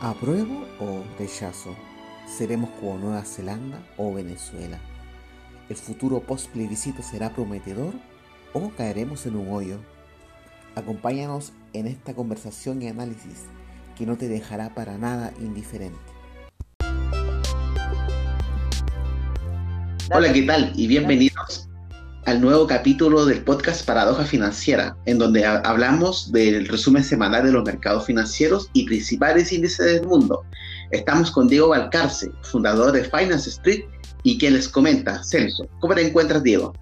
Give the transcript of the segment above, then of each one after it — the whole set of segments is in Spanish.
¿Apruebo o rechazo? ¿Seremos como Nueva Zelanda o Venezuela? ¿El futuro post-plebiscito será prometedor o caeremos en un hoyo? Acompáñanos en esta conversación y análisis que no te dejará para nada indiferente. Hola, ¿qué tal? Y bienvenidos al nuevo capítulo del podcast Paradoja Financiera, en donde hablamos del resumen semanal de los mercados financieros y principales índices del mundo. Estamos con Diego Valcarce, fundador de Finance Street, y quien les comenta, Celso. ¿Cómo te encuentras, Diego?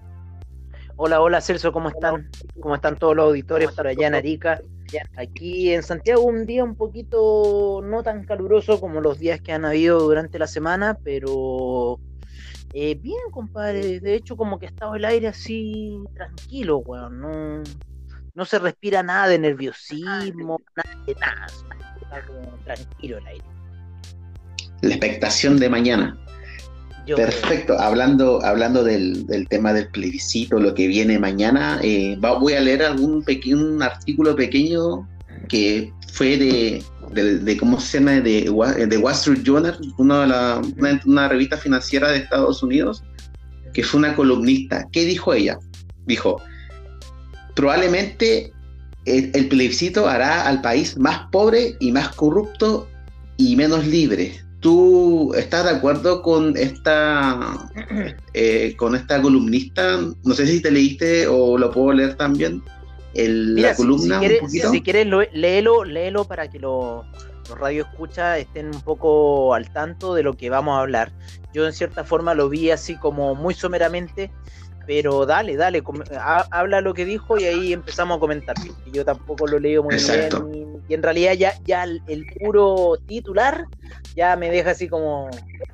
Hola, hola, Celso, ¿cómo están? ¿Cómo están todos los auditores por allá en Arica? Aquí en Santiago un día un poquito no tan caluroso como los días que han habido durante la semana, pero eh, bien, compadre. De hecho, como que estaba el aire así tranquilo, weón. No, no se respira nada de nerviosismo, nada de nada. Está como tranquilo el aire. La expectación de mañana. Perfecto. Hablando, hablando del, tema del plebiscito, lo que viene mañana, eh, voy a leer algún pequeño, un artículo pequeño que fue de, de, cómo se llama, de, de Wall Street Journal, una, una, revista financiera de Estados Unidos, que fue una columnista. ¿Qué dijo ella? Dijo, probablemente el, el, plebiscito hará al país más pobre y más corrupto y menos libre. ¿Tú estás de acuerdo con esta, eh, con esta columnista? No sé si te leíste o lo puedo leer también la columna. Si, quieres, léelo, léelo para que los radio escucha estén un poco al tanto de lo que vamos a hablar. Yo en cierta forma lo vi así como muy someramente, pero dale, dale, habla lo que dijo y ahí empezamos a comentar. Yo tampoco lo leo muy bien y, en realidad ya, ya el, puro titular ya me deja así como,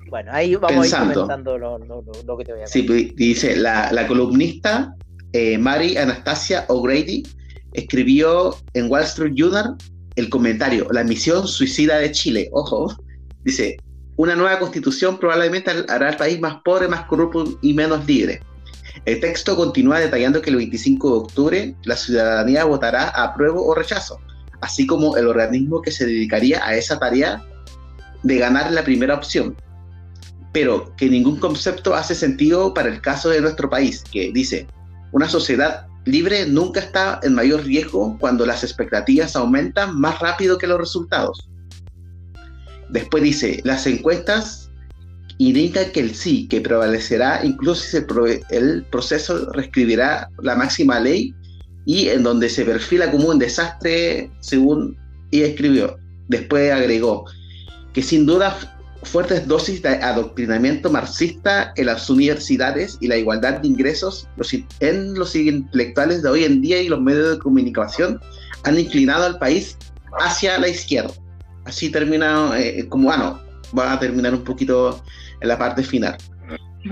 bueno, ahí vamos a ir comentando lo, que te voy a decir. Sí, pues, dice, la, la columnista eh, Mary Anastasia O'Grady escribió en Wall Street Journal el comentario, la misión suicida de Chile, ojo, dice, una nueva constitución probablemente hará al país más pobre, más corrupto y menos libre. El texto continúa detallando que el 25 de octubre la ciudadanía votará a apruebo o rechazo, así como el organismo que se dedicaría a esa tarea de ganar la primera opción. Pero que ningún concepto hace sentido para el caso de nuestro país, que dice, una sociedad libre nunca está en mayor riesgo cuando las expectativas aumentan más rápido que los resultados. Después dice, las encuestas indican que el sí, que prevalecerá incluso si el proceso reescribirá la máxima ley y en donde se perfila como un desastre según y escribió. Después agregó que sin duda fuertes dosis de adoctrinamiento marxista en las universidades y la igualdad de ingresos en los intelectuales de hoy en día y los medios de comunicación han inclinado al país hacia la izquierda. Así termina, eh, como bueno, va a terminar un poquito en la parte final.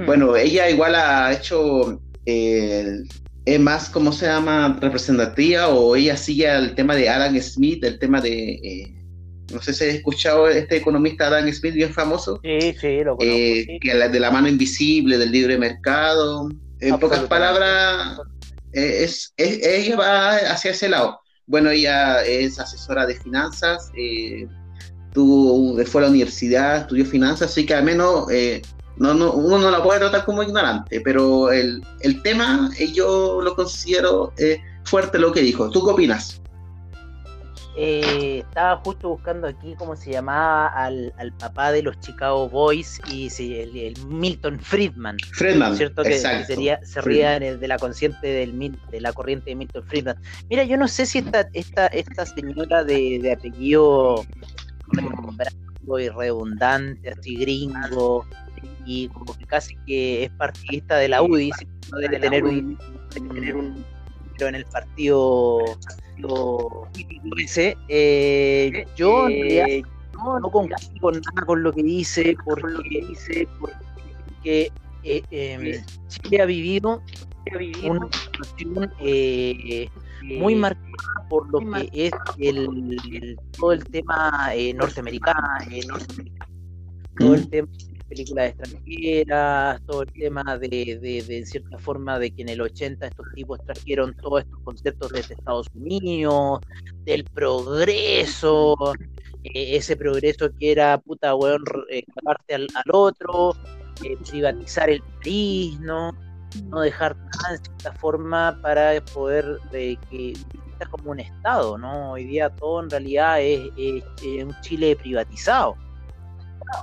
Bueno, ella igual ha hecho, eh, es más, ¿cómo se llama? Representativa o ella sigue el tema de Adam Smith, el tema de... Eh, no sé si has escuchado este economista Dan Smith, bien famoso. Sí, sí, lo conozco. Eh, de la mano invisible, del libre mercado. En pocas palabras, eh, es, ella va hacia ese lado. Bueno, ella es asesora de finanzas, eh, tuvo, fue a la universidad, estudió finanzas, así que al menos no, no, uno no la puede tratar como ignorante, pero el, el tema yo lo considero fuerte lo que dijo. ¿Tú qué opinas? Eh, estaba justo buscando aquí cómo se llamaba al, papá de los Chicago Boys y el, Milton Friedman. Friedman, ¿cierto? Que, sería, se ría de la consciente del, de la corriente de Milton Friedman. Mira, yo no sé si esta, esta, esta señora de, de apellido y redundante, así gringo, y como que casi que es partidista de la UDI, no debe tener un, debe tener un en el partido ese, eh, yo eh, no, no con nada con lo que dice, por lo que dice, porque eh, eh, Chile ha vivido una situación eh, muy marcada por lo que es el, todo el tema norteamericano, norteamericano, todo el tema películas extranjeras, todo el tema de, de, de, cierta forma, de que en el 80 estos tipos trajeron todos estos conceptos desde Estados Unidos, del progreso, eh, ese progreso que era, puta, weón, escaparte al, otro, privatizar el país, ¿no? No dejar nada en cierta forma para poder de que como un Estado, ¿no? Hoy día todo en realidad es, un Chile privatizado.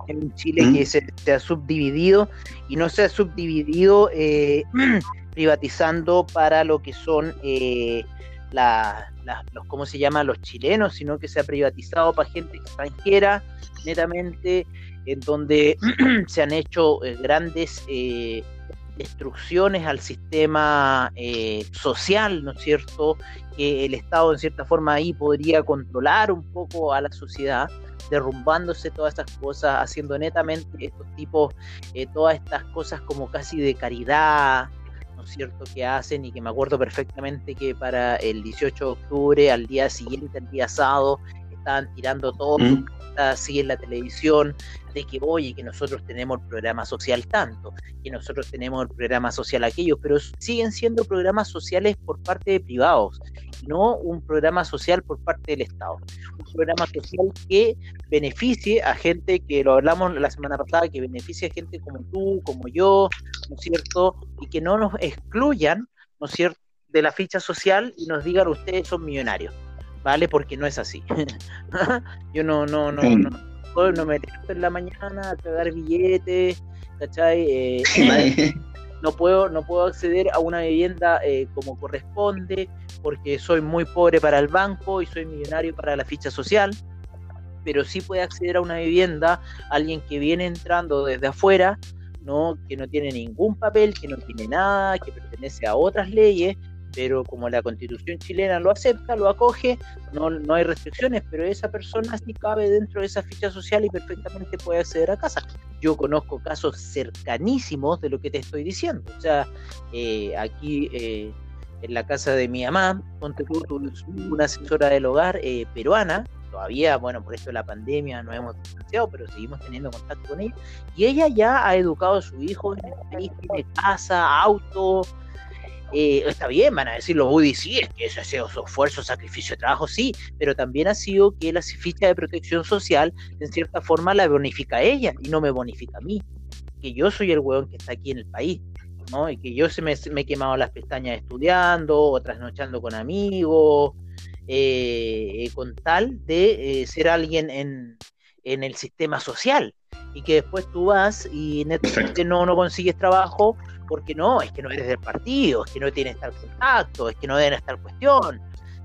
Es un Chile que se, ha subdividido y no se ha subdividido eh, privatizando para lo que son eh, los, ¿cómo se llama? Los chilenos, sino que se ha privatizado para gente extranjera, netamente, en donde se han hecho eh, grandes destrucciones al sistema social, ¿no es cierto? Que el Estado en cierta forma ahí podría controlar un poco a la sociedad, derrumbándose todas estas cosas, haciendo netamente estos tipos, todas estas cosas como casi de caridad, cierto?, que hacen y que me acuerdo perfectamente que para el 18 de octubre, al día siguiente, el día sábado, estaban tirando todo ¿Mm? así en la televisión de que, oye, que nosotros tenemos el programa social tanto, que nosotros tenemos el programa social aquello, pero siguen siendo programas sociales por parte de privados, no un programa social por parte del Estado. Un programa social que beneficie a gente, que lo hablamos la semana pasada, que beneficie a gente como tú, como yo, ¿no es cierto? Y que no nos excluyan, ¿no es cierto?, de la ficha social y nos digan ustedes son millonarios. ¿Vale? Porque no es así. yo no, no, no, no, no, me levanto en la mañana a cagar billetes, ¿cachai? Eh, no puedo, no puedo acceder a una vivienda eh, como corresponde, porque soy muy pobre para el banco y soy millonario para la ficha social, pero sí puede acceder a una vivienda alguien que viene entrando desde afuera, ¿no? que no tiene ningún papel, que no tiene nada, que pertenece a otras leyes, pero como la constitución chilena lo acepta, lo acoge, no, no hay restricciones, pero esa persona sí cabe dentro de esa ficha social y perfectamente puede acceder a casa. Yo conozco casos cercanísimos de lo que te estoy diciendo. O sea, eh, aquí eh, en la casa de mi mamá, ponte una asesora del hogar eh, peruana, todavía, bueno, por esto de la pandemia no hemos distanciado, pero seguimos teniendo contacto con ella, y ella ya ha educado a su hijo en el país, tiene casa, auto, eh, está bien, van a decir los Buddy, sí, es que eso ha sido su esfuerzo, sacrificio trabajo, sí, pero también ha sido que la ficha de protección social, en cierta forma, la bonifica a ella y no me bonifica a mí, que yo soy el hueón que está aquí en el país, ¿no? Y que yo se me, he quemado las pestañas estudiando o trasnochando con amigos, eh, con tal de eh, ser alguien en, en el sistema social y que después tú vas y no, no consigues trabajo porque no, es que no eres del partido, es que no tienes tal contacto, es que no deben estar cuestión.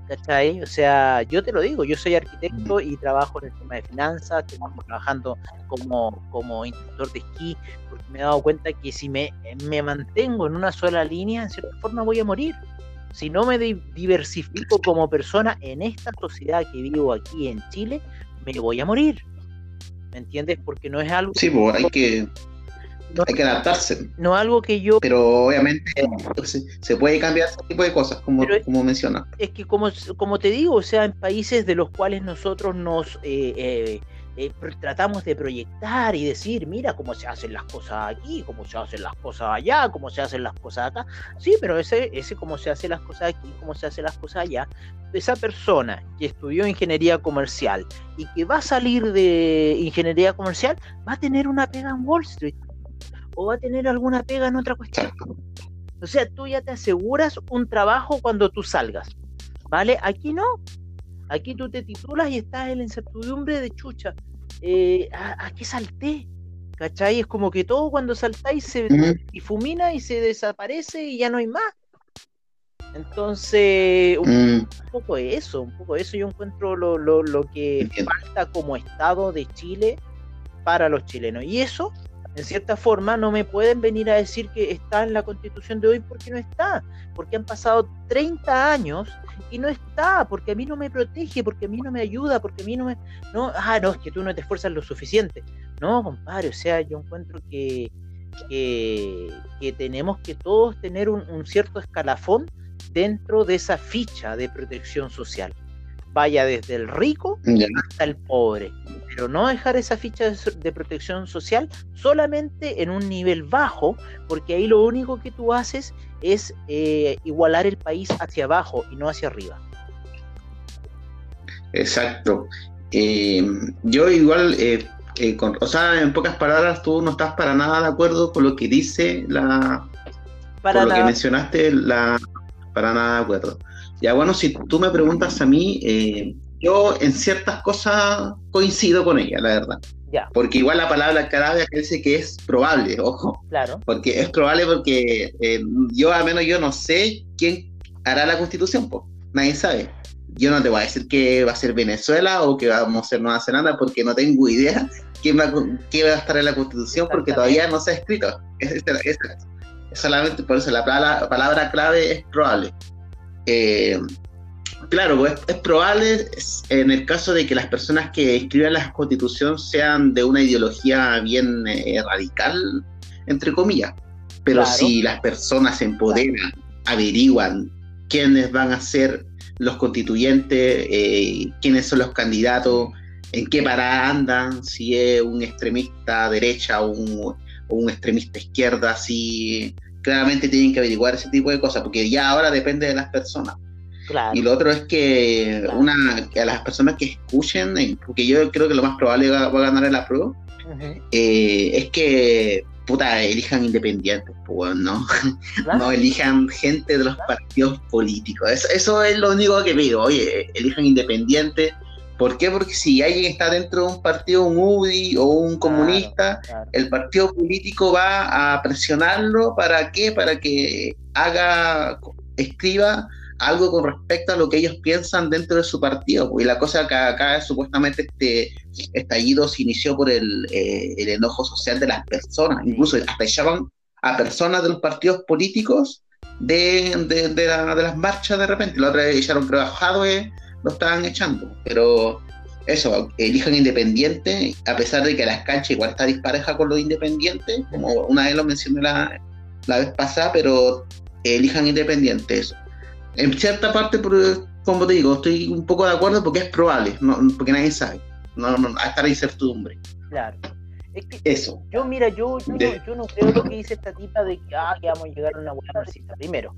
¿Cachai? O sea, yo te lo digo, yo soy arquitecto y trabajo en el tema de finanzas, estoy trabajando como, como instructor de esquí, porque me he dado cuenta que si me, me mantengo en una sola línea, en cierta forma voy a morir. Si no me diversifico como persona en esta sociedad que vivo aquí en Chile, me voy a morir. ¿Me entiendes? Porque no es algo... Sí, pues hay que hay que adaptarse. No algo que yo. Pero obviamente se, puede cambiar ese tipo de cosas, como, como menciona. Es que, como, como te digo, o sea, en países de los cuales nosotros nos. Eh, eh, eh, tratamos de proyectar y decir, mira cómo se hacen las cosas aquí, cómo se hacen las cosas allá, cómo se hacen las cosas acá. Sí, pero ese, ese cómo se hacen las cosas aquí, cómo se hacen las cosas allá, esa persona que estudió ingeniería comercial y que va a salir de ingeniería comercial, va a tener una pega en Wall Street o va a tener alguna pega en otra cuestión. O sea, tú ya te aseguras un trabajo cuando tú salgas, ¿vale? Aquí no. Aquí tú te titulas y estás en la incertidumbre de chucha. Eh, ¿a, qué salté? ¿Cachai? Es como que todo cuando saltáis se difumina y se desaparece y ya no hay más. Entonces, un, mm. poco eso, un poco eso yo encuentro lo, lo, lo que falta como Estado de Chile para los chilenos. Y eso en cierta forma, no me pueden venir a decir que está en la constitución de hoy porque no está, porque han pasado 30 años y no está, porque a mí no me protege, porque a mí no me ayuda, porque a mí no me... No, ah, no, es que tú no te esfuerzas lo suficiente. No, compadre, o sea, yo encuentro que, que, tenemos que todos tener un cierto escalafón dentro de esa ficha de protección social vaya desde el rico hasta el pobre, pero no dejar esa ficha de, protección social solamente en un nivel bajo, porque ahí lo único que tú haces es eh, igualar el país hacia abajo y no hacia arriba. Exacto. eh, yo igual, eh, eh, o sea, en pocas palabras, tú no estás para nada de acuerdo con lo que dice la... Para por lo que mencionaste, la, para nada de acuerdo. Ya bueno, si tú me preguntas a mí, yo en ciertas cosas coincido con ella, la verdad. Ya. Porque igual la palabra clave dice que es probable, ojo. Claro. Porque es probable porque yo, al menos yo no sé quién hará la constitución, pues. Nadie sabe yo no te voy a decir que va a ser Venezuela o que vamos a ser Nueva Zelanda porque no tengo idea quién va, qué va a estar en la constitución porque todavía no se ha escrito. Es, solamente por eso la palabra, clave es probable. Eh, claro, pues, es, probable en el caso de que las personas que escriban la constitución sean de una ideología bien eh, radical, entre comillas. Pero si las personas se empoderan, averiguan quiénes van a ser los constituyentes, eh, quiénes son los candidatos, en qué parada andan, si es un extremista derecha o un, extremista izquierda, si claramente tienen que averiguar ese tipo de cosas, porque ya ahora depende de las personas. Y lo otro es que una a las personas que escuchen, eh, porque yo creo que lo más probable va, a ganar el prueba, eh, es que puta, elijan independientes, pues, ¿no? No elijan gente de los partidos políticos. Eso, es lo único que pido, oye, elijan independientes. ¿Por qué? Porque si alguien está dentro de un partido, un UDI o un comunista, el partido político va a presionarlo para qué? Para que haga, escriba algo con respecto a lo que ellos piensan dentro de su partido. Y la cosa que acá supuestamente este estallido se inició por el, eh, el enojo social de las personas, incluso hasta echaban a personas de los partidos políticos de, de, de, las marchas de repente. La otra vez echaron creo a lo estaban echando. Pero eso, elijan independiente, a pesar de que las canchas igual está dispareja con los independientes, como una vez lo mencioné la, la vez pasada, pero elijan independientes en cierta parte, como te digo, estoy un poco de acuerdo porque es probable, porque nadie sabe. No, no, hasta la incertidumbre. Claro. Eso. Yo, mira, yo, yo, no creo lo que dice esta tipa de que, ah, vamos a llegar a una buena recita. Primero,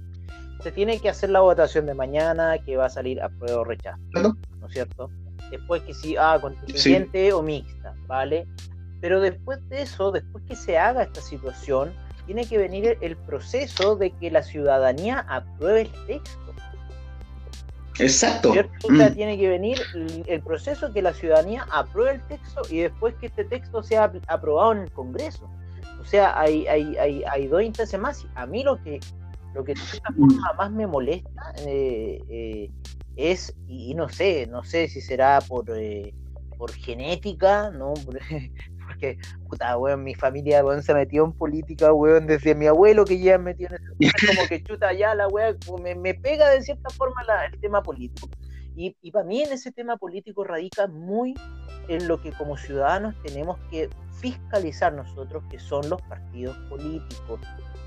se tiene que hacer la votación de mañana que va a salir a prueba o rechazo. ¿No? es cierto? Después que sí, ah, constituyente o mixta, ¿vale? Pero después de eso, después que se haga esta situación, tiene que venir el proceso de que la ciudadanía apruebe el texto. Exacto. O sea, mm. tiene que venir el proceso que la ciudadanía apruebe el texto y después que este texto sea aprobado en el Congreso. O sea, hay, hay, hay, hay dos instancias más. A mí lo que, lo que de esta forma más me molesta eh, eh, es, y, no sé, no sé si será por, eh, por genética, ¿no? porque, puta, weón, mi familia, weón, se metió en política, weón, desde mi abuelo que ya metió en eso, como que chuta ya la weón, me, me, pega de cierta forma el tema político. Y, y para mí en ese tema político radica muy en lo que como ciudadanos tenemos que fiscalizar nosotros, que son los partidos políticos,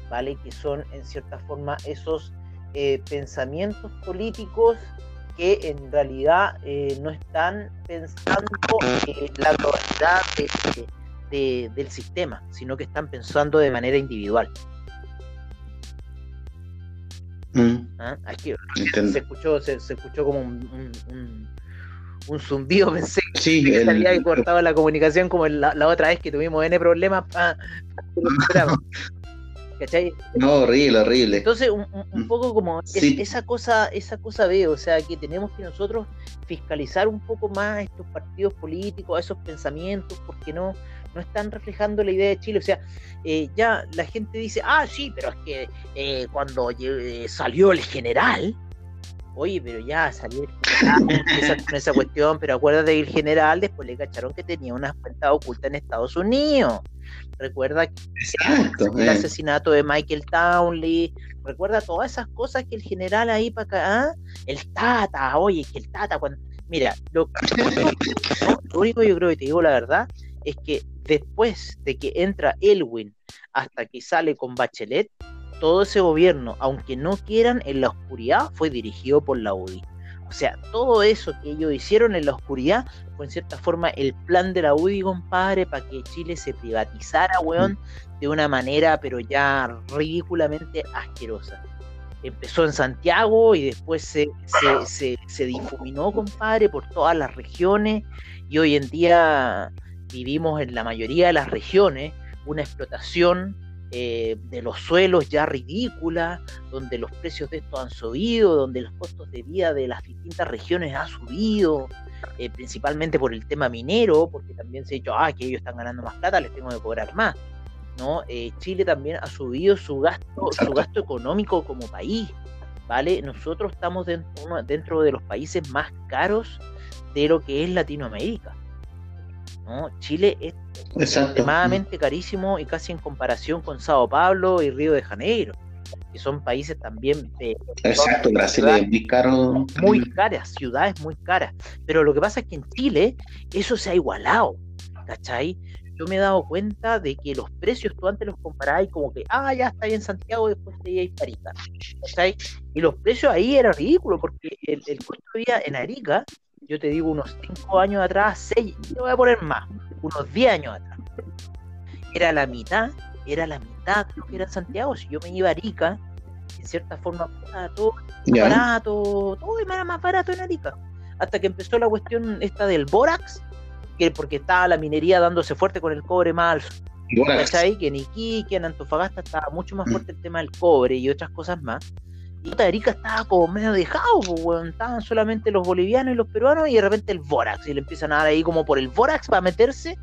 ¿vale? Que son en cierta forma esos eh, pensamientos políticos que en realidad eh, no están pensando en la globalidad del sistema, sino que están pensando de manera individual. Mm. ¿Ah? Aquí, se escuchó, se, escuchó como un, un, zumbido, pensé sí, que el, había cortado la comunicación como la, otra vez que tuvimos N problemas. Ah, no, horrible, horrible. Entonces, un, mm. poco como esa cosa, esa cosa veo, o sea, que tenemos que nosotros fiscalizar un poco más estos partidos políticos, esos pensamientos, porque no, no están reflejando la idea de Chile. O sea, eh, ya la gente dice, ah, sí, pero es que eh, cuando eh, salió el general, oye, pero ya salió esa, esa cuestión, pero acuérdate que el general después le cacharon que tenía una cuenta oculta en Estados Unidos. Recuerda el eh. asesinato de Michael Townley, recuerda todas esas cosas que el general ahí para acá, ¿ah? el Tata, oye, que el Tata, cuando... mira, lo, lo único yo creo que te digo la verdad es que después de que entra Elwin hasta que sale con Bachelet, todo ese gobierno, aunque no quieran en la oscuridad, fue dirigido por la UDI. O sea, todo eso que ellos hicieron en la oscuridad fue en cierta forma el plan de la UDI, compadre, para que Chile se privatizara, weón, de una manera pero ya ridículamente asquerosa. empezó en Santiago y después se, se, se, difuminó, compadre, por todas las regiones y hoy en día vivimos en la mayoría de las regiones una explotación eh, de los suelos ya ridícula, donde los precios de esto han subido, donde los costos de vida de las distintas regiones han subido, eh, principalmente por el tema minero, porque también se ha dicho, ah, que ellos están ganando más plata, les tengo que cobrar más. ¿no? Eh, Chile también ha subido su gasto, su gasto económico como país, ¿vale? Nosotros estamos dentro, dentro de los países más caros de lo que es Latinoamérica. ¿No? Chile es extremadamente carísimo y casi en comparación con Sao Paulo y Río de Janeiro, que son países también de... Exacto, Brasil es muy caro. Muy caras, ciudades muy caras. Pero lo que pasa es que en Chile eso se ha igualado, ¿cachai? yo me he dado cuenta de que los precios tú antes los comparabas como que, ah, ya está en Santiago, después te ibas a Arica. Y los precios ahí eran ridículos, porque el, costo de vida en Arica, yo te digo unos 5 años atrás, 6, te voy a poner más, unos 10 años atrás, era la mitad, era la mitad de lo que era en Santiago. Si yo me iba a Arica, en cierta forma, todo barato, todo era más barato en Arica. Hasta que empezó la cuestión esta del Borax, porque estaba la minería dándose fuerte con el cobre más ¿Cachai? Que en Iquique, en Antofagasta estaba mucho más mm. fuerte el tema del cobre y otras cosas más. Y Arica estaba como medio dejado, pues, estaban solamente los bolivianos y los peruanos y de repente el Borax, y le empiezan a dar ahí como por el Borax para meterse,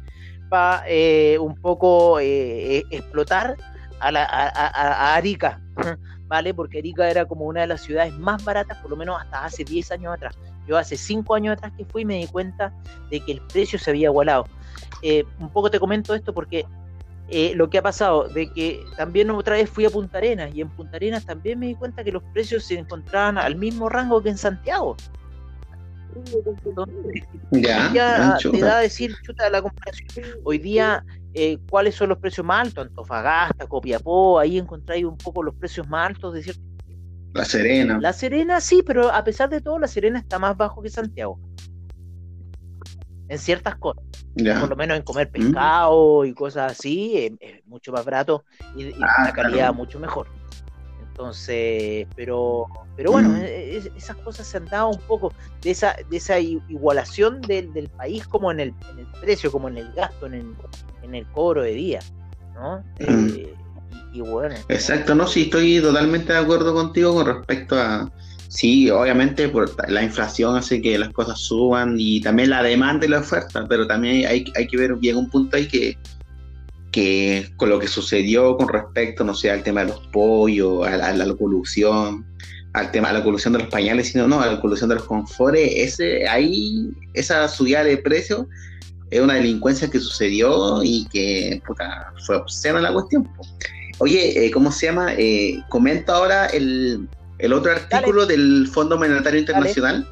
para eh, un poco eh, eh, explotar a, la, a, Arica, ¿vale? Porque Arica era como una de las ciudades más baratas, por lo menos hasta hace 10 años atrás. Yo hace cinco años atrás que fui me di cuenta de que el precio se había igualado. Eh, un poco te comento esto porque eh, lo que ha pasado, de que también otra vez fui a Punta Arenas y en Punta Arenas también me di cuenta que los precios se encontraban al mismo rango que en Santiago. ya, te da a decir, chuta, la comparación. Hoy día, eh, ¿cuáles son los precios más altos? Antofagasta, Copiapó, ahí encontráis un poco los precios más altos de cierto la Serena. La Serena sí, pero a pesar de todo, La Serena está más bajo que Santiago. En ciertas cosas. Por lo menos en comer mm. pescado y cosas así, es, mucho más barato y, y ah, una calidad mucho mejor. Entonces, pero, pero bueno, mm. e, esas cosas se han dado un poco de esa, de esa igualación del, del país como en el, en el, precio, como en el gasto, en el, en el cobro de día, ¿no? Mm. Eh, Exacto, no, sí, estoy totalmente de acuerdo contigo con respecto a, sí, obviamente por la inflación hace que las cosas suban y también la demanda y la oferta, pero también hay, que ver bien un punto ahí que, que con lo que sucedió con respecto, no sé, al tema de los pollos, a, la colusión, al tema de la colusión de los pañales, sino no, a la colusión de los confores, ese, ahí, esa subida de precio es una delincuencia que sucedió y que fue obscena la cuestión. Oye, eh, ¿cómo se llama? Eh, comento ahora el, otro artículo del Fondo Monetario Internacional.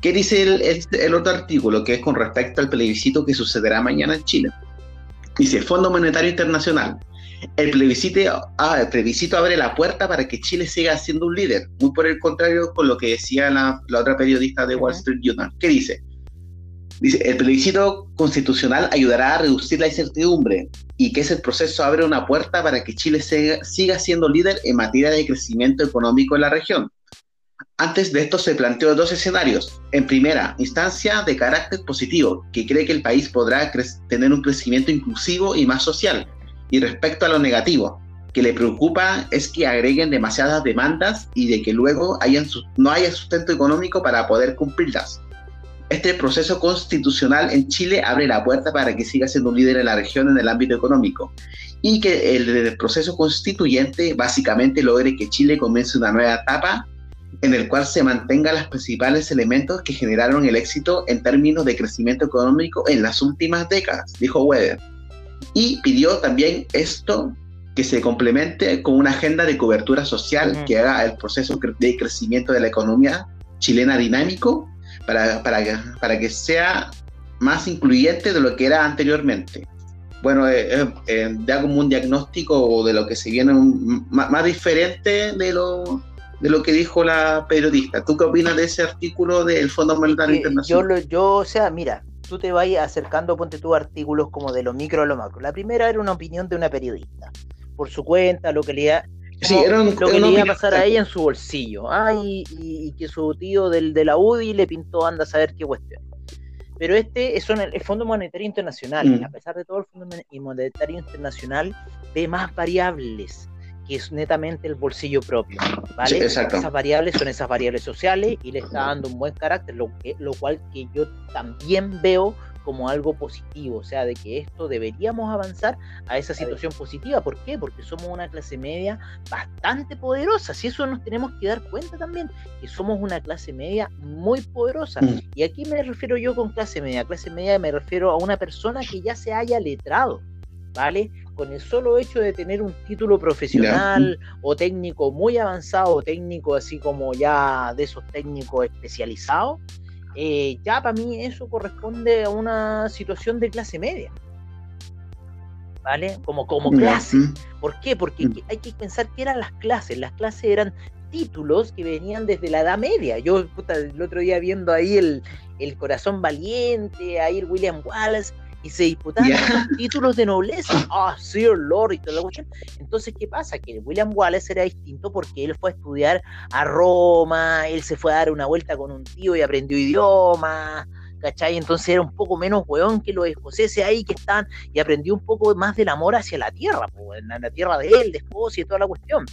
¿Qué dice el, otro artículo? Que es con respecto al plebiscito que sucederá mañana en Chile. Dice, Fondo Monetario Internacional. El plebiscito, ah, el plebiscito abre la puerta para que Chile siga siendo un líder. Muy por el contrario con lo que decía la, otra periodista de Wall Street Journal. ¿Qué dice? Dice, el plebiscito constitucional ayudará a reducir la incertidumbre y que ese proceso abre una puerta para que Chile siga, siendo líder en materia de crecimiento económico en la región. Antes de esto se planteó dos escenarios. En primera instancia, de carácter positivo, que cree que el país podrá tener un crecimiento inclusivo y más social. Y respecto a lo negativo, que le preocupa es que agreguen demasiadas demandas y de que luego no haya sustento económico para poder cumplirlas. Este proceso constitucional en Chile abre la puerta para que siga siendo un líder en la región en el ámbito económico y que el, proceso constituyente básicamente logre que Chile comience una nueva etapa en el cual se mantengan los principales elementos que generaron el éxito en términos de crecimiento económico en las últimas décadas, dijo Weber. Y pidió también esto que se complemente con una agenda de cobertura social que haga el proceso de crecimiento de la economía chilena dinámico para, para, que, para que sea más incluyente de lo que era anteriormente. Bueno, eh, eh, eh, da como un diagnóstico de lo que se viene más, diferente de lo, de lo que dijo la periodista. ¿Tú qué opinas de ese artículo del Fondo Monetario Internacional? Yo, yo, o sea, mira, tú te vas acercando, ponte tus artículos como de lo micro a lo macro. La primera era una opinión de una periodista, por su cuenta, localidad, sí, era lo que le iba a pasar a ella en su bolsillo. Ah, y, que su tío del, de la UDI le pintó anda a saber qué cuestión. Pero este es el Fondo Monetario Internacional, mm. a pesar de todo el Fondo Monetario Internacional, ve más variables que es netamente el bolsillo propio. ¿vale? esas variables son esas variables sociales y le está dando un buen carácter, lo, que, lo cual que yo también veo como algo positivo, o sea, de que esto deberíamos avanzar a esa situación positiva. ¿Por qué? Porque somos una clase media bastante poderosa. Si eso nos tenemos que dar cuenta también, que somos una clase media muy poderosa. Mm. Y aquí me refiero yo con clase media. Clase media me refiero a una persona que ya se haya letrado, ¿vale? Con el solo hecho de tener un título profesional o técnico muy avanzado, o técnico así como ya de esos técnicos especializados, eh, ya para mí eso corresponde a una situación de clase media. ¿Vale? Como, como clase. ¿Por qué? Porque mm. hay que pensar que eran las clases. Las clases eran títulos que venían desde la Edad Media. Yo el otro día viendo ahí el, el Corazón Valiente, ahí el William Wallace, y se disputaban títulos de nobleza. Ah, Sir Lord y toda la cuestión. Entonces, ¿qué pasa? Que William Wallace era distinto porque él fue a estudiar a Roma, él se fue a dar una vuelta con un tío y aprendió idiomas. ¿Cachai? Entonces era un poco menos weón que los escoceses ahí que están y aprendió un poco más del amor hacia la tierra, la tierra de él, de Escocia y toda la cuestión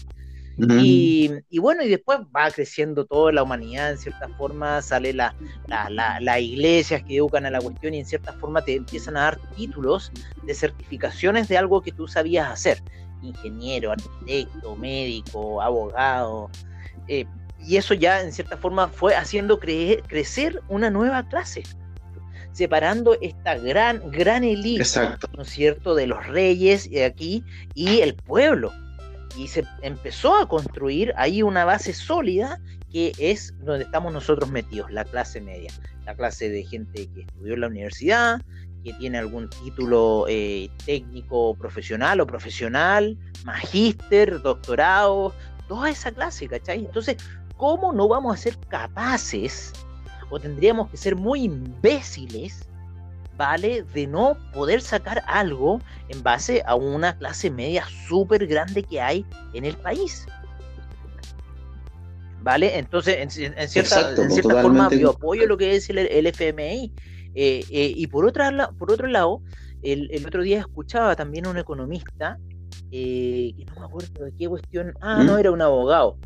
y, bueno, y después va creciendo toda la humanidad, en cierta forma sale la, las iglesias que educan a la cuestión y en cierta forma te empiezan a dar títulos de certificaciones de algo que tú sabías hacer, ingeniero, arquitecto, médico, abogado, eh, y eso ya en cierta forma fue haciendo crecer una nueva clase separando esta gran, gran élite, ¿no es cierto?, de los reyes aquí y el pueblo y se empezó a construir ahí una base sólida que es donde estamos nosotros metidos, la clase media, la clase de gente que estudió en la universidad, que tiene algún título eh, técnico profesional o profesional, magíster, doctorado, toda esa clase, ¿cachai? Entonces, ¿cómo no vamos a ser capaces o tendríamos que ser muy imbéciles ¿vale? De no poder sacar algo en base a una clase media súper grande que hay en el país. ¿Vale? Entonces, en, cierta, en cierta forma, yo apoyo lo que dice el, FMI. Eh, eh, y por, otra, por otro lado, el, otro día escuchaba también a un economista, eh, que no me acuerdo de qué cuestión, ah, no, ¿Mm? era un abogado,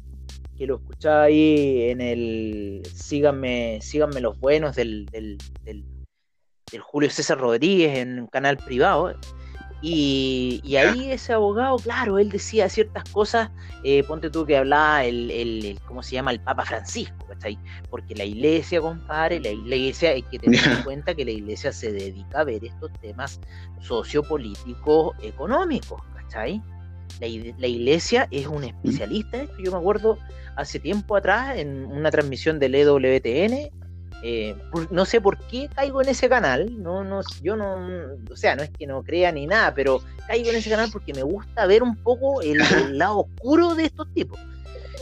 que lo escuchaba ahí en el Síganme, síganme los buenos del, del del Julio César Rodríguez en un canal privado. Y, ahí ese abogado, claro, él decía ciertas cosas, eh, ponte tú que hablaba el, el, ¿cómo se llama? El Papa Francisco, ¿cachai? Porque la iglesia, compadre, la iglesia, hay que tener en cuenta que la iglesia se dedica a ver estos temas sociopolíticos, económicos, ¿cachai? La, la iglesia es un especialista en esto. Yo me acuerdo hace tiempo atrás en una transmisión del EWTN, eh, no sé por qué caigo en ese canal, no, no, yo no, o sea, no es que no crea ni nada, pero caigo en ese canal porque me gusta ver un poco el, lado oscuro de estos tipos.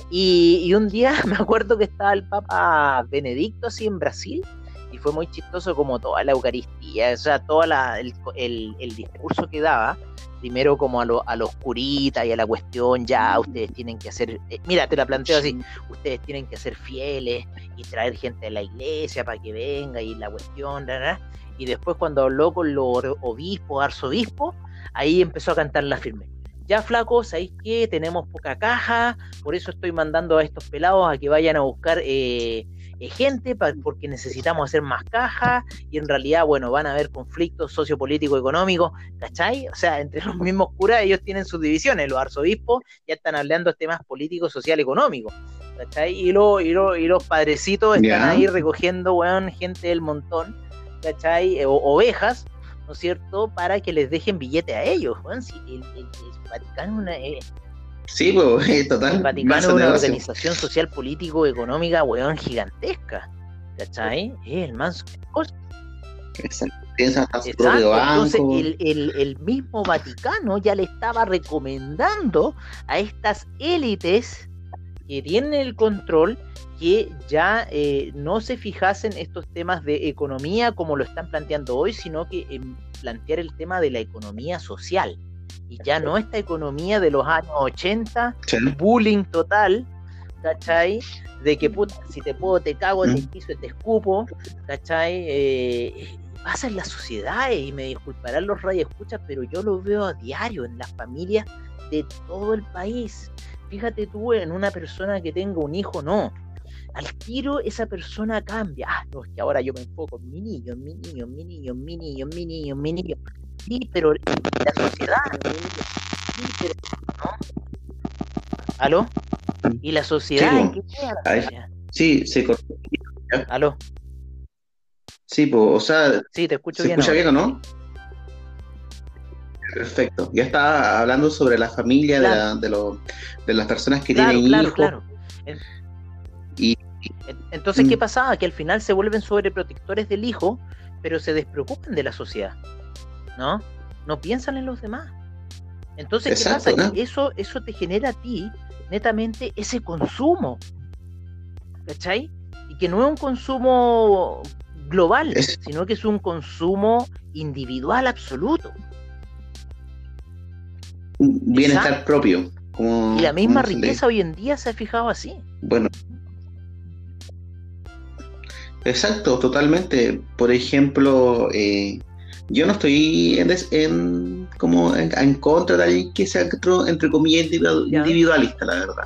Y, un día me acuerdo que estaba el Papa Benedicto así en Brasil y fue muy chistoso como toda la Eucaristía, o sea, todo el, el, discurso que daba, primero como a, lo, a los curitas y a la cuestión, ya ustedes tienen que hacer, eh, mira, te la planteo así, ustedes tienen que ser fieles y traer gente de la iglesia para que venga y la cuestión, ¿verdad? y después cuando habló con los obispos, arzobispos, ahí empezó a cantar la firme. Ya flacos, ¿sabéis que tenemos poca caja? Por eso estoy mandando a estos pelados a que vayan a buscar eh, gente porque necesitamos hacer más caja y en realidad, bueno, van a haber conflictos sociopolíticos económicos, ¿cachai? O sea, entre los mismos curas ellos tienen sus divisiones, los arzobispos ya están hablando de temas políticos, social, económicos, ¿cachai? Y, lo, y, y los padrecitos están ahí recogiendo, weón, gente del montón, ¿cachai? O, ovejas, ¿no es cierto? Para que les dejen billete a ellos, weón. Si el, Vaticano una, eh, Sí, pues, total. El Vaticano es una organización social, político, económica, weón, gigantesca. ¿Cachai? Es el manso banco. Entonces, el, el, mismo Vaticano ya le estaba recomendando a estas élites que tienen el control que ya eh, no se fijasen estos temas de economía como lo están planteando hoy, sino que en plantear el tema de la economía social y ya no esta economía de los años 80, bullying total, ¿cachai? De que puta, si te puedo te cago el mm. piso y te escupo, ¿cachai? Eh, pasa en la sociedad y me disculparán los escuchas, pero yo lo veo a diario en las familias de todo el país. Fíjate tú en una persona que tenga un hijo, no. Al tiro esa persona cambia. Ah, no, es que ahora yo me enfoco en mi niño, en mi niño, en mi niño, en mi niño, en mi niño, en mi niño. Sí, pero la sociedad. Sí, pero, ¿no? ¿Aló? ¿Y la sociedad sí, en qué queda? Sí, se cortó. ¿Aló? Sí, pues, o sea. Sí, te escucho ¿se bien. escucha bien o no? Perfecto. Ya estaba hablando sobre la familia de, la, de, lo, de, las personas que claro, tienen claro, hijos. Claro. Y, Entonces, mm. ¿qué pasaba? Que al final se vuelven sobreprotectores del hijo, pero se despreocupan de la sociedad. ¿No? No piensan en los demás. Entonces, Exacto, ¿qué pasa? ¿no? Que eso, eso te genera a ti netamente ese consumo. ¿Cachai? Y que no es un consumo global, Es- sino que es un consumo individual absoluto. bienestar Exacto. propio. Como, Y la misma riqueza hoy en día se ha fijado así. Bueno. Exacto, totalmente. Por ejemplo, eh, yo no estoy en, des- en- como en, en contra de alguien que sea entre, comillas individualista, la verdad.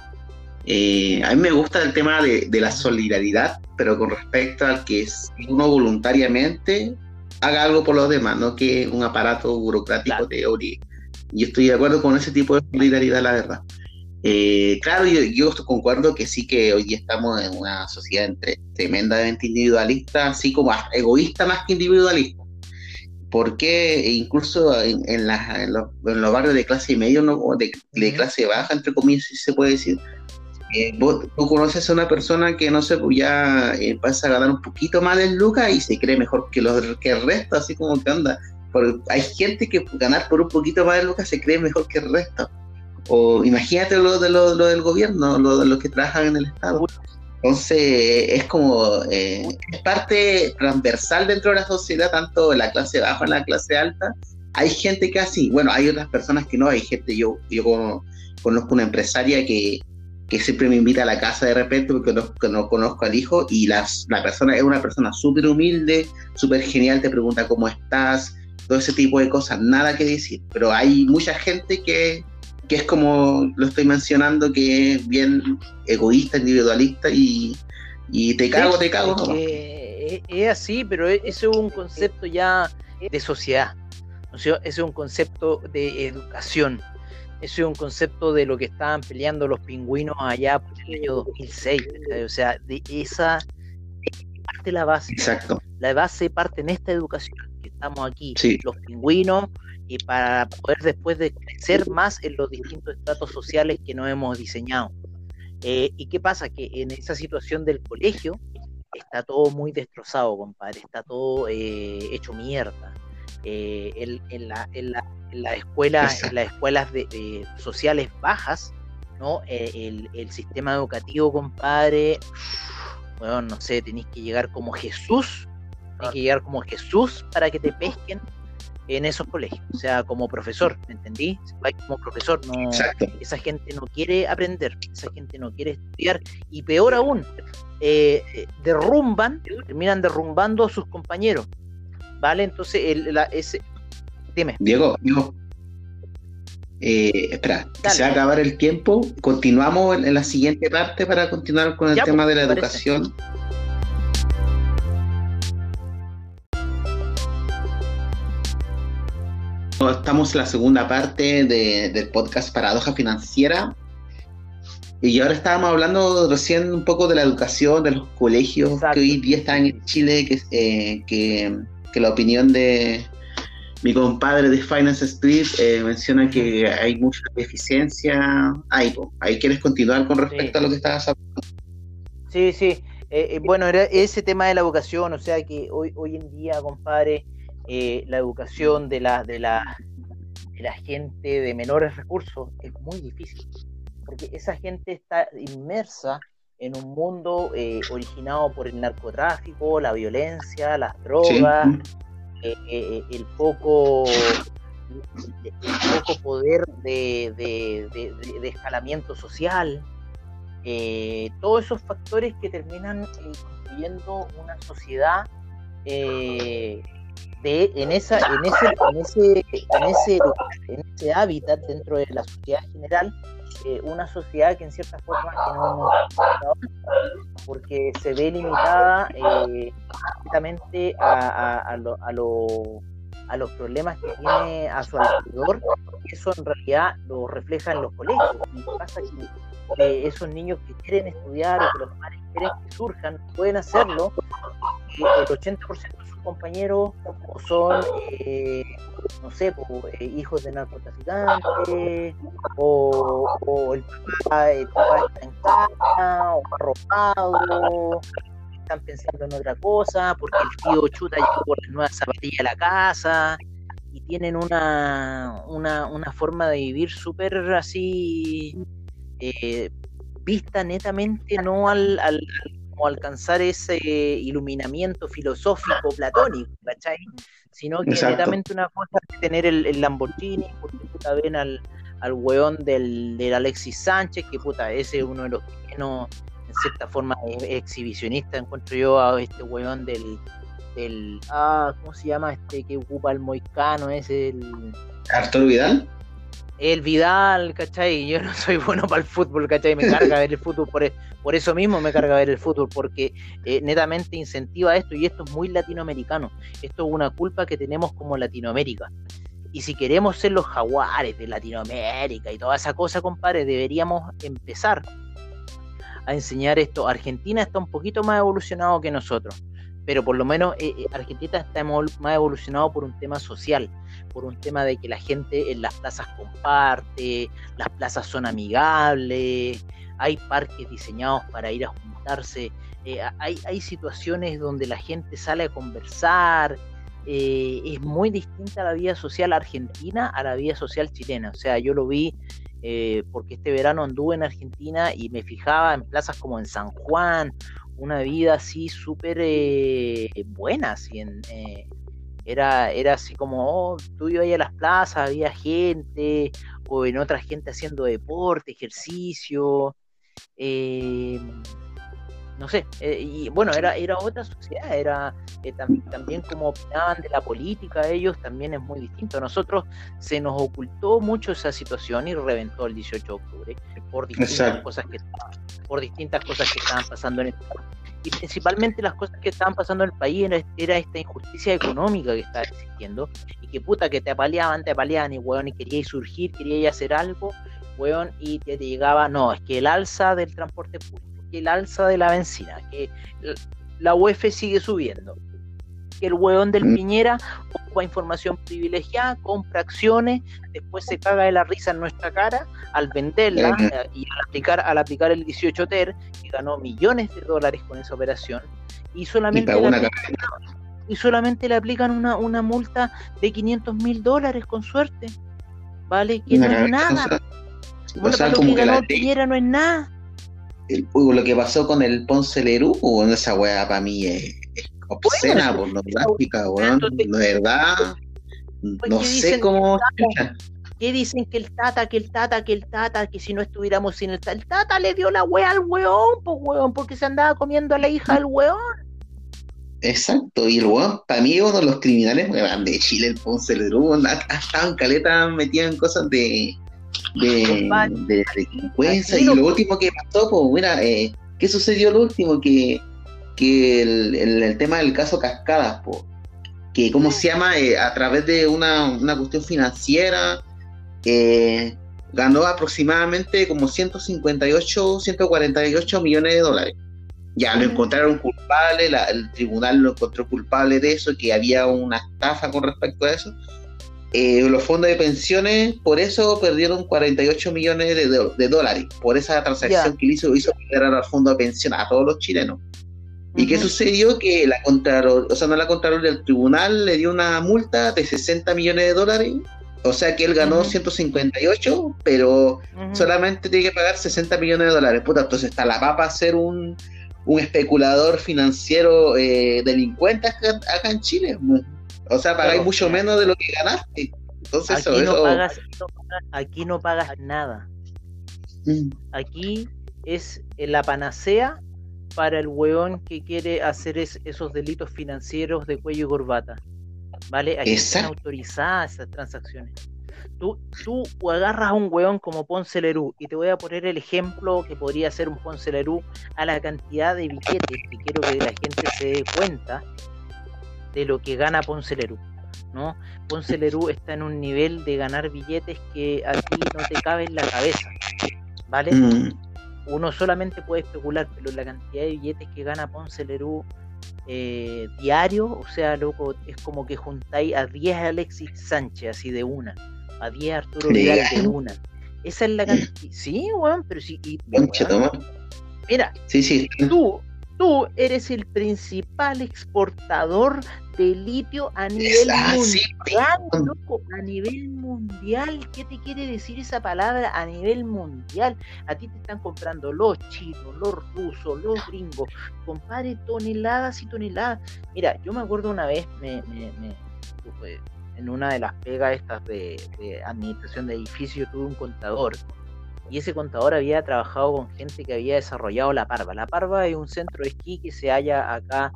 Eh, a mí me gusta el tema de, de la solidaridad, pero con respecto a que uno voluntariamente haga algo por los demás, no que un aparato burocrático Claro. te obligue. Y estoy de acuerdo con ese tipo de solidaridad, la verdad. Eh, claro, yo, yo concuerdo que sí que hoy estamos en una sociedad entre- tremendamente individualista, así como egoísta más que individualista. Porque incluso en, en, las- en los, en los barrios de clase media, ¿no? O de, clase baja, entre comillas, si se puede decir, eh, vos, tú conoces a una persona que no sé, pues ya eh, pasa a ganar un poquito más de lucas y se cree mejor que, los, que el resto, así como que anda. Porque hay gente que ganar por un poquito más de lucas se cree mejor que el resto. O imagínate lo, de lo, lo del gobierno, lo de los que trabajan en el Estado. Entonces es como, eh, parte transversal dentro de la sociedad, tanto la clase baja como la clase alta. Hay gente que así, bueno, hay otras personas que no, hay gente, yo, yo conozco una empresaria que, que siempre me invita a la casa de repente porque no, no conozco al hijo y las, la persona es una persona súper humilde, súper genial, te pregunta cómo estás, todo ese tipo de cosas, nada que decir. Pero hay mucha gente que, que es como lo estoy mencionando, que es bien egoísta, individualista y, y te cago, te cago. Es, nomás. que es- así, pero e- eso es un concepto ya de sociedad. ¿no? Ese es un concepto de educación. Ese es un concepto de lo que estaban peleando los pingüinos allá por el año 2006. ¿cachai? O sea, de esa parte la base. Exacto. La base parte en esta educación que estamos aquí, Sí. los pingüinos, y para poder después de crecer más en los distintos estratos sociales que nos hemos diseñado. Eh, ¿Y qué pasa? Que en esa situación del colegio está todo muy destrozado, compadre, está todo eh, hecho mierda. Eh, en, en la, en, la, en la escuela, en las escuelas de, de sociales bajas, ¿no? Eh, el, el sistema educativo, compadre, bueno, no sé, tenéis que llegar como Jesús, tenéis que llegar como Jesús para que te pesquen en esos colegios, o sea, como profesor, ¿me entendí? Como profesor, no, Exacto. esa gente no quiere aprender, esa gente no quiere estudiar, y peor aún, eh, eh, derrumban, terminan derrumbando a sus compañeros, ¿vale? Entonces, el, la, ese, dime, Diego, Diego. Eh, espera, Dale. se va a acabar el tiempo. Continuamos en, en la siguiente parte para continuar con el Ya, tema pues, de la parece. Estamos en la segunda parte de- del podcast Paradoja Financiera. Y ahora estábamos hablando recién un poco de la educación, de los colegios Exacto. que hoy día están en Chile, que, eh, que, que la opinión de mi compadre de Finance Street eh, menciona que hay mucha deficiencia. Ahí, ahí quieres continuar con respecto Sí. a lo que estabas hablando. Sí, sí. Eh, bueno, era ese tema de la educación, o sea que hoy, hoy en día, compadre, eh, la educación de la, de, la, de la gente de menores recursos es muy difícil, porque esa gente está inmersa en un mundo eh, originado por el narcotráfico, la violencia, las drogas, eh, eh, el poco poco poder de, de, escalamiento social, eh, todos esos factores que terminan eh, construyendo una sociedad eh, de, en, esa, en, ese, en, ese, en, ese, en ese hábitat dentro de la sociedad general, una sociedad que en cierta forma no, porque se ve limitada eh, a, a, lo, a, a, los problemas que tiene a su alrededor, eso en realidad lo refleja en los colegios. Y pasa que esos niños que quieren estudiar o que los padres quieren que surjan, pueden hacerlo, el 80% compañeros son, eh, no sé, eh, hijos de narcotraficantes, o, el, papá, está en casa, o arropado, están pensando en otra cosa, porque el tío chuta llegó por las nuevas zapatillas a la casa, y tienen una, una, una forma de vivir súper así, eh, vista netamente no al alcanzar ese iluminamiento filosófico platónico, ¿cachai? Sino que netamente una cosa es tener el, Lamborghini, porque puta ven al, al weón del, del, Alexis Sánchez, que puta, ese es uno de los que menos, en cierta forma, es exhibicionista, encuentro yo a este weón del, del ah, ¿cómo se llama? Este que ocupa el moicano, es el... Arturo Vidal el Vidal, ¿cachai? Yo no soy bueno para el fútbol, ¿cachai? Me carga ver el fútbol, por, e, por eso mismo me carga ver el fútbol, porque eh, netamente incentiva esto y esto es muy latinoamericano. Esto es una culpa que tenemos como Latinoamérica. Y si queremos ser los jaguares de Latinoamérica y toda esa cosa, compadre, deberíamos empezar a enseñar esto. Argentina está un poquito más evolucionado que nosotros pero por lo menos eh, eh, Argentina está más evolucionado por un tema social, por un tema de que la gente en las plazas comparte, las plazas son amigables, hay parques diseñados para ir a juntarse, eh, hay, hay situaciones donde la gente sale a conversar, es muy distinta la vida social argentina a la vida social chilena, o sea, yo lo vi porque este verano anduve en Argentina y me fijaba en plazas como en San Juan una vida así súper eh, buena, así eh, era, era así como, oh, tú ibas a las plazas, había gente, o en otra gente haciendo deporte, ejercicio, eh, no sé, y bueno, era, era otra sociedad, era también como opinaban de la política ellos, también es muy distinto. A nosotros se nos ocultó mucho esa situación y reventó el 18 de octubre por distintas cosas que por distintas cosas que estaban pasando en el país. Y principalmente las cosas que estaban pasando en el país era, esta injusticia económica que estaba existiendo. Y que puta que te apaleaban, te apaleaban y weón, y queríais surgir, queríais hacer algo, weón, y te, llegaba, no, es que el alza del transporte público, que el alza de la benzina, que la UEF sigue subiendo que el hueón del mm. Piñera ocupa información privilegiada, compra acciones, después se caga de la risa en nuestra cara al venderla eh, y al aplicar, al aplicar el 18 TER, que ganó millones de dólares con esa operación, y solamente, y solamente le aplican una, una multa de 500 mil dólares con suerte. ¿Vale? Que no es nada. O sea, como que, la Piñera no es nada. Lo que pasó con el Ponce Lerú, esa weá para mí es obscena, pornográfica, weón. La verdad, no sé cómo. ¿Qué dicen que el tata, que el tata, que el tata, que si no estuviéramos sin el tata? El tata le dio la wea al weón, pues weón, porque se andaba comiendo a la hija del weón. Exacto, y el weón, para mí uno de los criminales weón, de Chile, el Ponce el ha estado en caleta metido en cosas de de, de, delincuencia y lo último que pasó, pues mira, eh, ¿qué sucedió lo último? Que que el, tema del caso Cascadas, que cómo se llama, eh, a través de una, cuestión financiera, eh, ganó aproximadamente como 158, 148 millones de dólares. Ya lo encontraron culpable, el tribunal lo encontró culpable de eso, que había una estafa con respecto a eso. Eh, los fondos de pensiones, por eso perdieron 48 millones de, dólares, por esa transacción que hizo, hizo perder al fondo de pensión a todos los chilenos. ¿Y qué sucedió? Que la Contralor, o sea, no la Contralor del tribunal le dio una multa de 60 millones de dólares. O sea que él ganó 158, pero solamente tiene que pagar 60 millones de dólares. Puta, entonces está la papa ser un, un especulador financiero eh, delincuente acá, en Chile. O sea, pagáis mucho menos de lo que ganaste. Entonces, aquí, eso, no eso- pagas, no pagas- aquí no pagas nada. Mm, Aquí es la panacea para el hueón que quiere hacer es- esos delitos financieros de cuello y corbata. ¿Vale? Aquí están autorizadas esas transacciones. Tú, tú agarras a un hueón como Ponce Lerú y te voy a poner el ejemplo que podría ser un Ponce Lerú a la cantidad de billetes que quiero que la gente se dé cuenta de lo que gana Ponce Lerú. ¿no? Ponce Lerú está en un nivel de ganar billetes que a ti no te cabe en la cabeza. ¿Vale? mm, uno solamente puede especular, pero la cantidad de billetes que gana Ponce Lerú eh, diario, o sea, loco, es como que juntáis a 10 Alexis Sánchez así de una, a 10 Arturo Vidal de una. Esa es la cantidad. Sí, weón, pero sí. y- weón, toma. mira, Sí, sí. tú, tú eres el principal exportador de litio a nivel así, mundial, loco, a nivel mundial. ¿Qué te quiere decir esa palabra a nivel mundial? A ti te están comprando los chinos, los rusos, los gringos, compadre, toneladas y toneladas. Mira, yo me acuerdo una vez, me, me- me- en una de las pegas estas de, de administración de edificios, tuve un contador y ese contador había trabajado con gente que había desarrollado La Parva. La Parva es un centro de esquí que se halla acá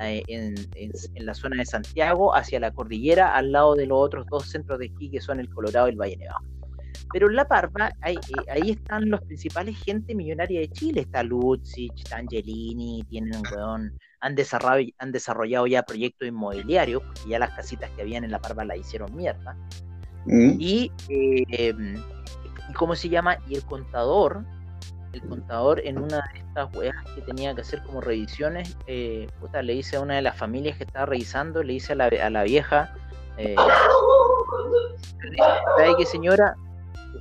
eh, en, en- en la zona de Santiago, hacia la cordillera, al lado de los otros dos centros de esquí que son el Colorado y el Valle Nevado. Pero en La Parva, ahí, eh, ahí están los principales gente millonaria de Chile. Está Lutzich, está Angelini, tienen un weón, han desarrollado, han desarrollado ya proyectos inmobiliarios, porque ya las casitas que habían en La Parva la hicieron mierda. Mm, Y, eh, ¿y cómo se llama? Y el contador, el contador en una de estas weas que tenía que hacer como revisiones, eh, puta, le dice a una de las familias que estaba revisando, le dice a la, a la vieja, eh, ¿sabe qué señora?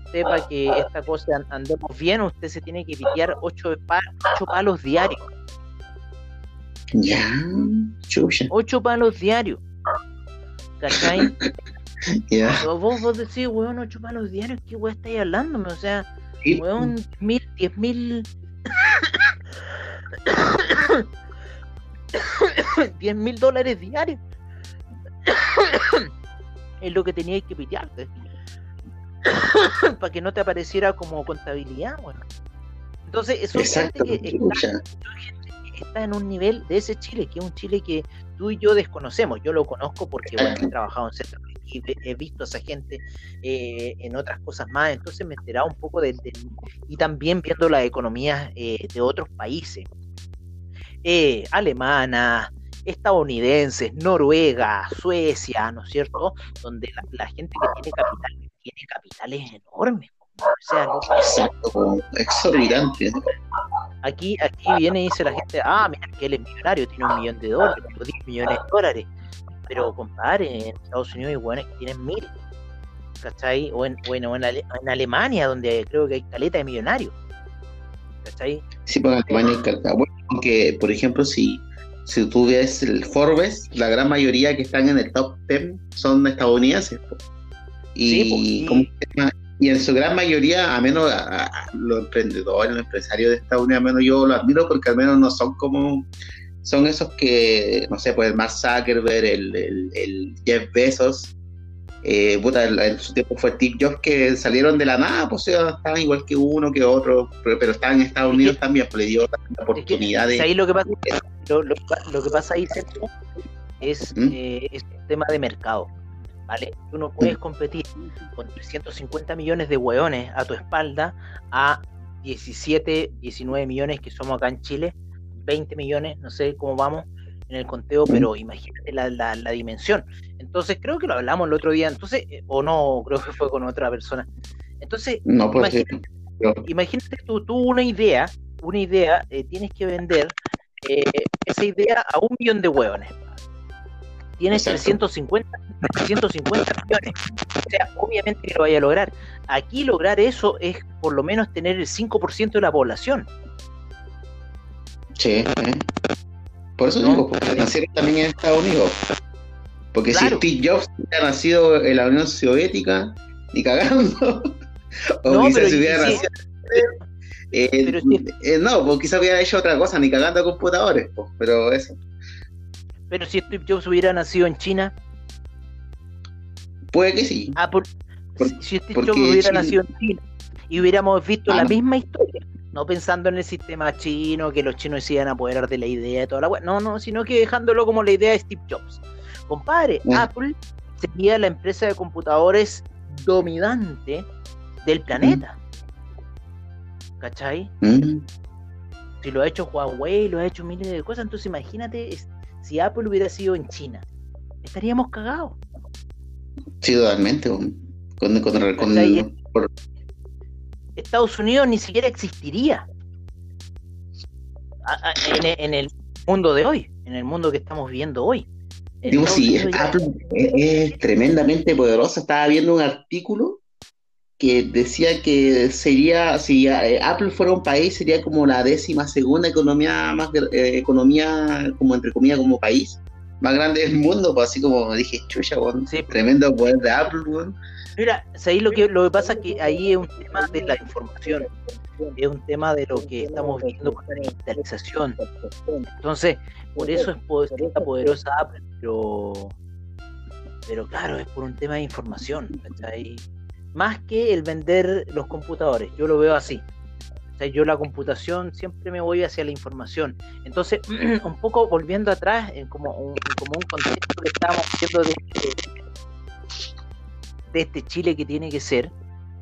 Usted para que esta cosa an- andemos bien, usted se tiene que pitear ocho, pa- ocho palos diarios. Ya, chucha. Ocho palos diarios. ¿Cachai? Pero vos, vos decís, weón, ocho palos diarios, ¿qué weón estáis hablándome? O sea, Sí, Weón, mil, diez mil. diez mil dólares diarios. es lo que teníais que pitearte. Para que no te apareciera como contabilidad, weón. Entonces, eso es gente que está, está en un nivel de ese Chile, que es un Chile que tú y yo desconocemos. Yo lo conozco porque bueno, he trabajado en centros de esquí, he visto a esa gente eh, en otras cosas más, entonces me he enterado un poco del, del- y también viendo las economías eh, de otros países, eh, alemanas, estadounidenses, Noruega, Suecia, ¿no es cierto? Donde la, la gente que tiene capital tiene capitales enormes. O sea, Exacto, exorbitante. Aquí, aquí viene y dice la gente, ah, mira que él es millonario, tiene un millón de dólares, o 10 millones de dólares. Pero compadre, en Estados Unidos hay hueones que tienen mil. ¿Cachai? O en, bueno, en, Ale- en Alemania, donde creo que hay caleta de millonarios. ¿Cachai? Sí, para Alemania y Calca. Bueno, aunque, por ejemplo, si, si tú ves el Forbes, la gran mayoría que están en el top 10 son estadounidenses. po. Y, Sí, po, y- en su gran mayoría, a menos a, a los emprendedores, los empresarios de Estados Unidos, al menos yo lo admiro porque al menos no son como, son esos que, no sé, pues el Mark Zuckerberg, el, el, el Jeff Bezos, eh, puta, en su tiempo fue Steve Jobs que salieron de la nada, pues estaban igual que uno, que otro, pero, pero estaban en Estados Es Unidos también, pues le dio la Es que, oportunidad de... ahí lo que pasa, lo, lo- lo que pasa ahí, es, ¿Mm? eh, es un tema de mercado. ¿Vale? Tú no puedes competir con 350 millones de hueones a tu espalda a 17, 19 millones que somos acá en Chile, 20 millones, no sé cómo vamos en el conteo, pero imagínate la, la- la dimensión. Entonces, creo que lo hablamos el otro día, entonces, eh, o no, creo que fue con otra persona. Entonces, No, pues imagínate, pero- imagínate tú, tú una idea, una idea, eh, tienes que vender eh, esa idea a un millón de hueones. Tienes Exacto. 350, 350 millones. O sea, obviamente que lo vaya a lograr. Aquí lograr eso es por lo menos tener el 5% de la población. Sí, eh. Por eso No. digo, porque nacieron también en Estados Unidos. Porque Claro. si Steve Jobs hubiera nacido en la Unión Soviética, ni cagando. o No, quizás si hubiera sí. nacido. eh, Pero sí. eh, no, pues quizás hubiera hecho otra cosa, ni cagando computadores, pues, pero eso. Pero si Steve Jobs hubiera nacido en China, Puede que sí. Ah, si este Jobs hubiera nacido en China y hubiéramos visto la misma historia, no pensando en el sistema chino, que los chinos se iban a apoderar de la idea de toda la web, no, no, sino que dejándolo como la idea de Steve Jobs. Compadre, Apple sería la empresa de computadores dominante del planeta. ¿Cachai? Si lo ha hecho Huawei, lo ha hecho miles de cosas, entonces imagínate si Apple hubiera sido en China, estaríamos cagados. Sí, totalmente. Con, Estados Unidos ni siquiera existiría en, el mundo de hoy, en el mundo que estamos viviendo hoy. Digo, sí, Apple es, tremendamente poderosa. Estaba viendo un artículo que decía que sería, si eh, Apple fuera un país, sería como la décima segunda economía más eh, economía como entre comillas como país más grande del mundo, pues así como dije, chucha, tremendo poder de Apple, Mira, ahí lo que, lo que pasa es que ahí es un tema de la información, es un tema de lo que estamos viendo con la digitalización. Entonces, por eso es poderosa pero, pero claro, es por un tema de información, Más que el vender los computadores, yo lo veo así. O sea, yo la computación siempre me voy hacia la información. Entonces, un poco volviendo atrás, en como un, como un contexto que estábamos viendo de, de este Chile que tiene que ser,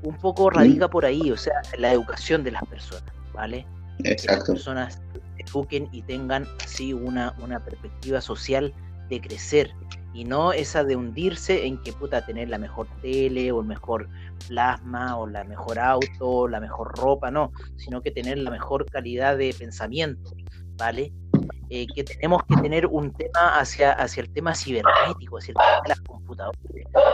un poco radica por ahí, o sea, la educación de las personas, ¿vale? Exacto. Que las personas eduquen y tengan así una, una perspectiva social de crecer y no esa de hundirse en que puta tener la mejor tele o el mejor plasma o la mejor auto, la mejor ropa, no, sino que tener la mejor calidad de pensamiento, ¿vale? Eh, que tenemos que tener un tema hacia, hacia el tema cibernético, hacia el tema de las computadoras,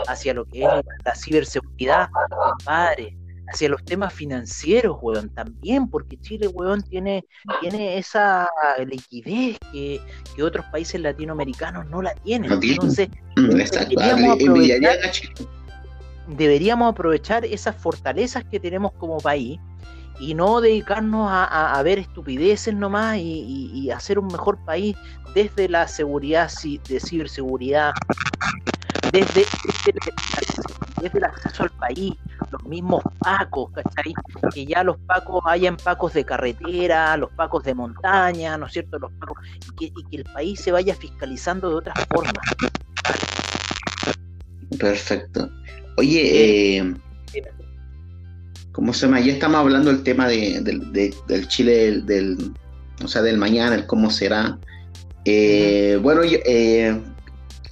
hacia lo que es la ciberseguridad, compadre, hacia los temas financieros, weón, también, porque Chile, weón, tiene, tiene esa liquidez que, otros países latinoamericanos no la tienen. Entonces, mm, deberíamos aprovechar, deberíamos aprovechar esas fortalezas que tenemos como país y no dedicarnos a, ver estupideces nomás y, y, hacer un mejor país desde la seguridad de ciberseguridad, desde, desde, el acceso al país, los mismos pacos, ¿cachai? Que ya los pacos hayan pacos de carretera, los pacos de montaña, ¿no es cierto? Los pacos, y, que, el país se vaya fiscalizando de otras formas. Perfecto. Oye, eh, ¿cómo se llama? Ya estamos hablando del tema de, del Chile, del, o sea, del mañana, el cómo será. Eh, bueno, eh,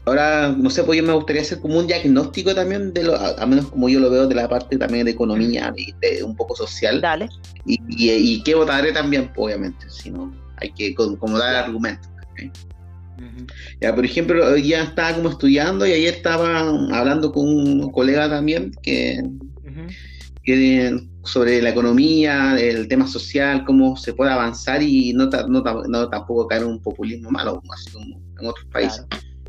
ahora, no sé, pues yo me gustaría hacer como un diagnóstico también, de lo, a, menos como yo lo veo de la parte también de economía, y de, un poco social. Dale. Y, y, qué votaré también, pues, obviamente, si no, hay que como dar argumentos. Ya, por ejemplo, ya estaba como estudiando y ayer estaba hablando con un colega también que, sobre la economía, el tema social, cómo se puede avanzar y no, no, no tampoco caer en un populismo malo, así como en otros países.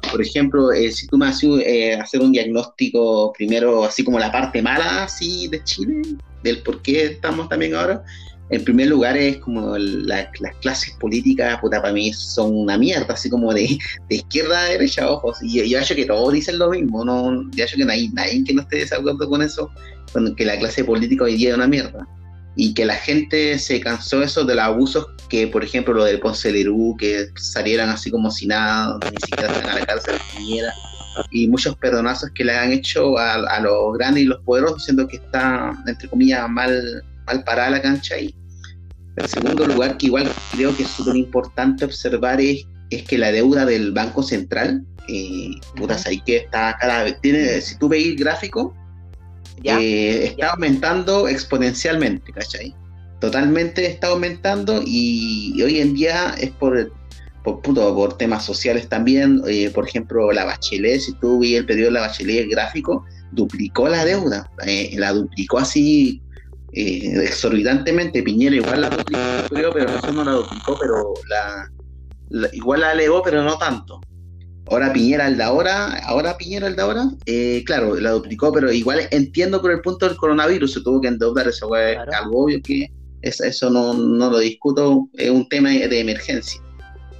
Por ejemplo, eh, si tú me haces eh, hacer un diagnóstico primero, así como la parte mala así de Chile, del por qué estamos también ahora, en primer lugar es como las clases políticas, puta, para mí son una mierda, así como de, izquierda a derecha, ojos. Y yo, acho que todos dicen lo mismo, no, yo acho que no hay nadie que no esté desacuerdo con eso, con que la clase política hoy día es una mierda. Y que la gente se cansó eso de los abusos que, por ejemplo, lo del Ponce que salieran así como si nada, ni siquiera están a la cárcel, y muchos perdonazos que le han hecho a, a los grandes y los poderosos, siendo que está, entre comillas, mal, mal parada la cancha y el segundo lugar, que igual creo que es súper importante observar, es, es, que la deuda del Banco Central, eh, putas, ahí que está cada vez, tiene, si tú veis el gráfico, eh, está aumentando exponencialmente, ¿cachai? Totalmente está aumentando y, hoy en día es por, por, por temas sociales también. Eh, por ejemplo, la Bachelet, si tú ves el pedido de la Bachelet gráfico, duplicó la deuda, eh, la duplicó así eh, exorbitantemente. Piñera igual la duplicó, pero eso no la duplicó, pero la, igual la elevó, pero no tanto. Ahora Piñera el de ahora, ahora Piñera el de ahora, eh, claro, la duplicó, pero igual entiendo por el punto del coronavirus, se tuvo que endeudar, eso fue algo obvio que eso no, no, lo discuto, es un tema de emergencia.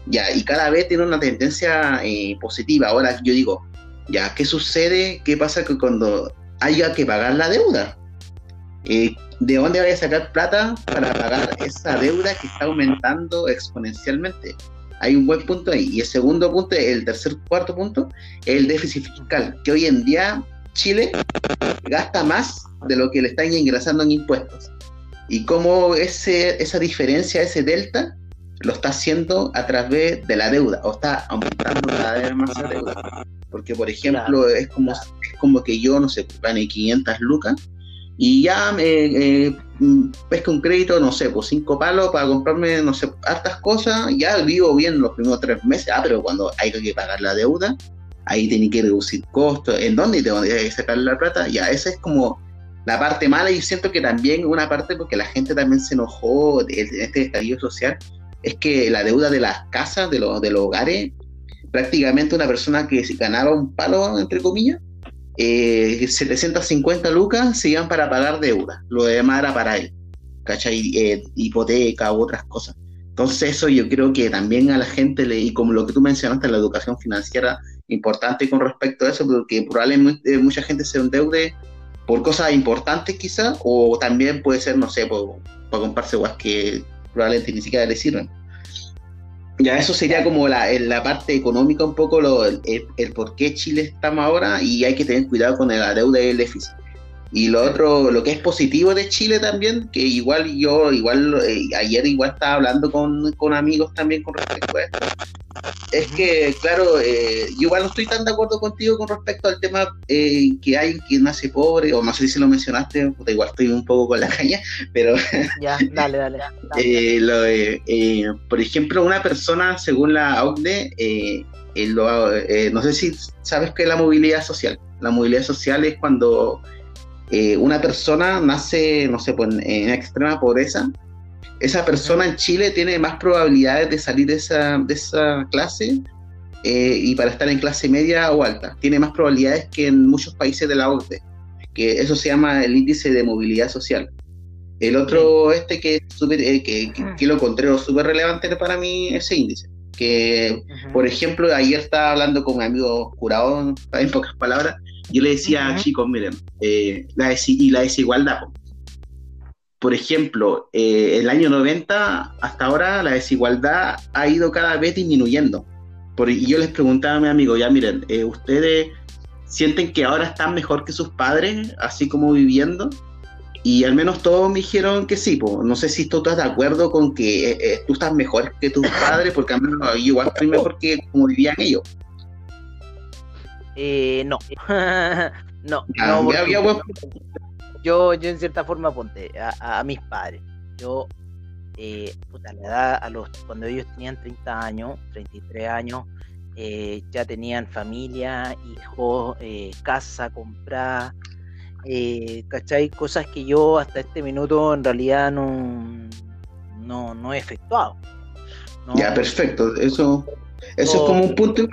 Ya, y cada vez tiene una tendencia eh, positiva. Ahora yo digo, Ya, ¿qué sucede? ¿Qué pasa que cuando haya que pagar la deuda? Eh, ¿De dónde voy a sacar plata para pagar esa deuda que está aumentando exponencialmente? Hay un buen punto ahí. Y el segundo punto, el tercer, cuarto punto, el déficit fiscal, que hoy en día Chile gasta más de lo que le están ingresando en impuestos. Y cómo ese, esa diferencia, ese delta, lo está haciendo a través de la deuda, o está aumentando cada vez más la deuda. Porque, por ejemplo, es, como, es como que yo, no sé, gane 500 lucas y ya me eh, pesco un crédito, no sé, pues cinco palos para comprarme, no sé, hartas cosas, ya vivo bien los primeros tres meses, ah, pero cuando hay que pagar la deuda, ahí tiene que reducir costos, ¿en dónde te a sacar la plata? Ya, esa es como la parte mala y siento que también una parte porque la gente también se enojó en este estallido social, es que la deuda de las casas, de los, de los hogares, prácticamente una persona que ganaba un palo, entre comillas, eh, 750 lucas se iban para pagar deuda, lo demás era para él, ¿cachai? Eh, hipoteca u otras cosas. Entonces eso yo creo que también a la gente, le, y como lo que tú mencionaste, la educación financiera, importante con respecto a eso, porque probablemente mucha gente se endeude por cosas importantes quizás, o también puede ser, no sé, para comprarse guas que probablemente ni siquiera le sirven. Ya eso sería como la, la parte económica un poco lo, el, el, por qué Chile estamos ahora y hay que tener cuidado con la deuda y el déficit. Y lo otro, lo que es positivo de Chile también, que igual yo, igual eh, ayer igual estaba hablando con, con, amigos también con respecto a esto, es que, claro, eh, yo igual no estoy tan de acuerdo contigo con respecto al tema eh, que hay quien nace pobre, o no sé si lo mencionaste, igual estoy un poco con la caña, pero... Ya, dale, dale. dale. por ejemplo, una persona, según la OCDE, no sé si sabes qué es la movilidad social. La movilidad social es cuando eh, una persona nace, no sé, pues, en extrema pobreza, esa persona en Chile tiene más probabilidades de salir de esa, de esa clase eh, y para estar en clase media o alta. Tiene más probabilidades que en muchos países de la OCDE, que eso se llama el índice de movilidad social. El otro, este que, es super, eh, que, que, lo encontré súper relevante para mí, ese índice. Que, por ejemplo, ayer estaba hablando con un amigo curado, en pocas palabras, yo le decía, chicos, miren, eh, la y la desigualdad. Por ejemplo, eh, el año 90 hasta ahora la desigualdad ha ido cada vez disminuyendo. Por, y yo les preguntaba a mi amigo, ya miren, eh, ¿ustedes sienten que ahora están mejor que sus padres, así como viviendo? Y al menos todos me dijeron que sí. No sé si tú estás de acuerdo con que eh, tú estás mejor que tus padres, porque al menos igual estoy mejor que como vivían ellos. Eh, no. no, no yo, yo en cierta forma ponte a, mis padres. Yo, eh, puta, la edad, a los, cuando ellos tenían 30 años, 33 años, eh, ya tenían familia, hijos, eh, casa comprada, eh, ¿cachai? Cosas que yo hasta este minuto en realidad no, no, no he efectuado. Ya, perfecto. Eso, eso es como un punto.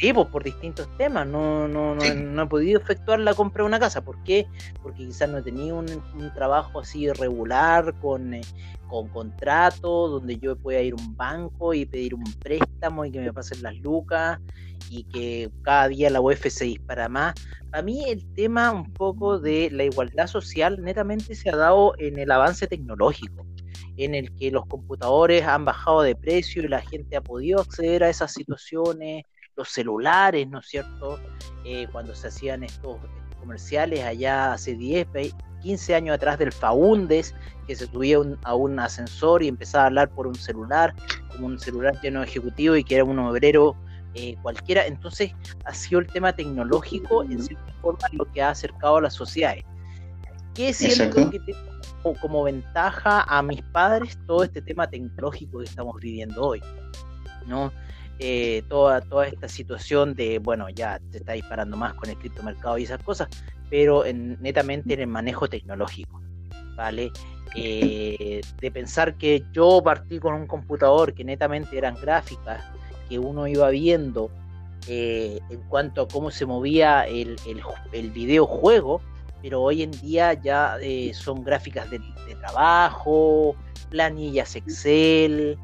Sí, pues por distintos temas. No, no, no, no, he podido efectuar la compra de una casa. ¿Por qué? Porque quizás no he tenido un, trabajo así regular, con, eh, con contrato, donde yo pueda ir a un banco y pedir un préstamo y que me pasen las lucas y que cada día la UEF se dispara más. A mí el tema un poco de la igualdad social netamente se ha dado en el avance tecnológico en el que los computadores han bajado de precio y la gente ha podido acceder a esas situaciones, los celulares, ¿no es cierto? Eh, cuando se hacían estos comerciales allá hace 10, 15 años atrás del Faundes, que se subía a un ascensor y empezaba a hablar por un celular, como un celular lleno de ejecutivo y que era un obrero eh, cualquiera. Entonces ha sido el tema tecnológico en cierta forma lo que ha acercado a las sociedades. ¿Qué siento que tengo como ventaja a mis padres todo este tema tecnológico que estamos viviendo hoy? ¿no? Eh, toda, toda esta situación de, bueno, ya se está disparando más con el criptomercado y esas cosas, pero en, netamente en el manejo tecnológico, ¿vale? Eh, de pensar que yo partí con un computador que netamente eran gráficas, que uno iba viendo eh, en cuanto a cómo se movía el, el, videojuego, pero hoy en día ya son gráficas de trabajo, planillas Excel,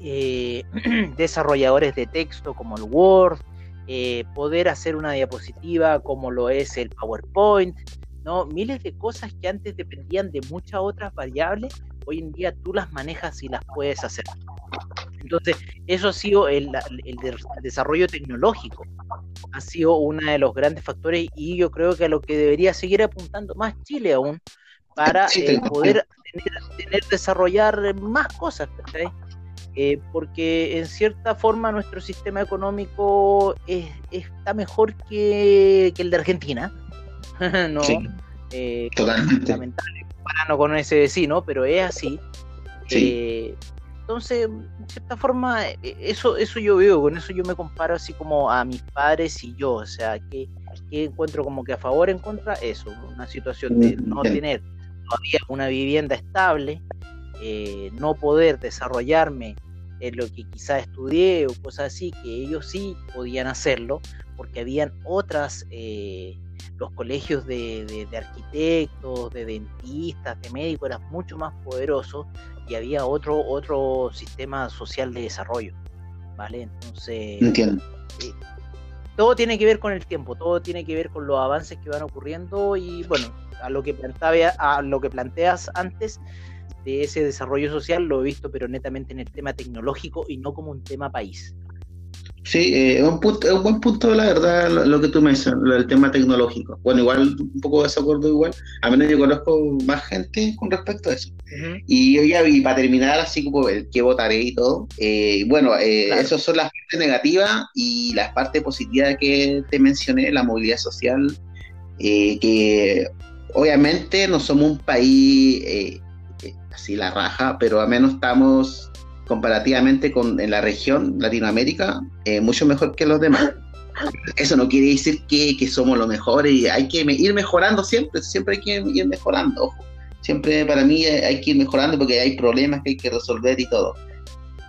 eh, desarrolladores de texto como el Word, eh, poder hacer una diapositiva como lo es el PowerPoint, ¿no? Miles de cosas que antes dependían de muchas otras variables, hoy en día tú las manejas y las puedes hacer. Entonces, eso ha sido el, desarrollo tecnológico, ha sido uno de los grandes factores y yo creo que a lo que debería seguir apuntando más Chile aún para eh, poder tener, desarrollar más cosas, eh, porque en cierta forma nuestro sistema económico está mejor que, el de Argentina, ¿no? Eh, Totalmente. Lamentable comparando con ese vecino, pero es así. Sí. Entonces, en cierta forma, eso, eso yo veo, con eso yo me comparo así como a mis padres y yo, o sea, que, encuentro como que a favor en contra, eso, una situación de no tener todavía una vivienda estable, eh, no poder desarrollarme en lo que quizá estudié o cosas así, que ellos sí podían hacerlo, porque habían otras, eh, los colegios de, de, arquitectos, de dentistas, de médicos eran mucho más poderosos y había otro, otro sistema social de desarrollo. ¿Vale? Entonces. Entiendo. Eh, todo tiene que ver con el tiempo, todo tiene que ver con los avances que van ocurriendo y bueno, a lo que plantea, a lo que planteas antes de ese desarrollo social lo he visto pero netamente en el tema tecnológico y no como un tema país. Sí, eh, es, un punto, un buen punto, la verdad, lo, que tú mencionas, el tema tecnológico. Bueno, igual un poco de desacuerdo igual, a menos yo conozco más gente con respecto a eso. Y yo ya vi, para terminar, así como el que votaré y todo, eh, bueno, eh, esas son las partes negativas y las partes positivas que te mencioné, la movilidad social, eh, que obviamente no somos un país así la raja, pero al menos estamos comparativamente con en la región Latinoamérica, eh, mucho mejor que los demás. Eso no quiere decir que, que, somos los mejores y hay que ir mejorando siempre, siempre hay que ir mejorando, Siempre para mí hay que ir mejorando porque hay problemas que hay que resolver y todo.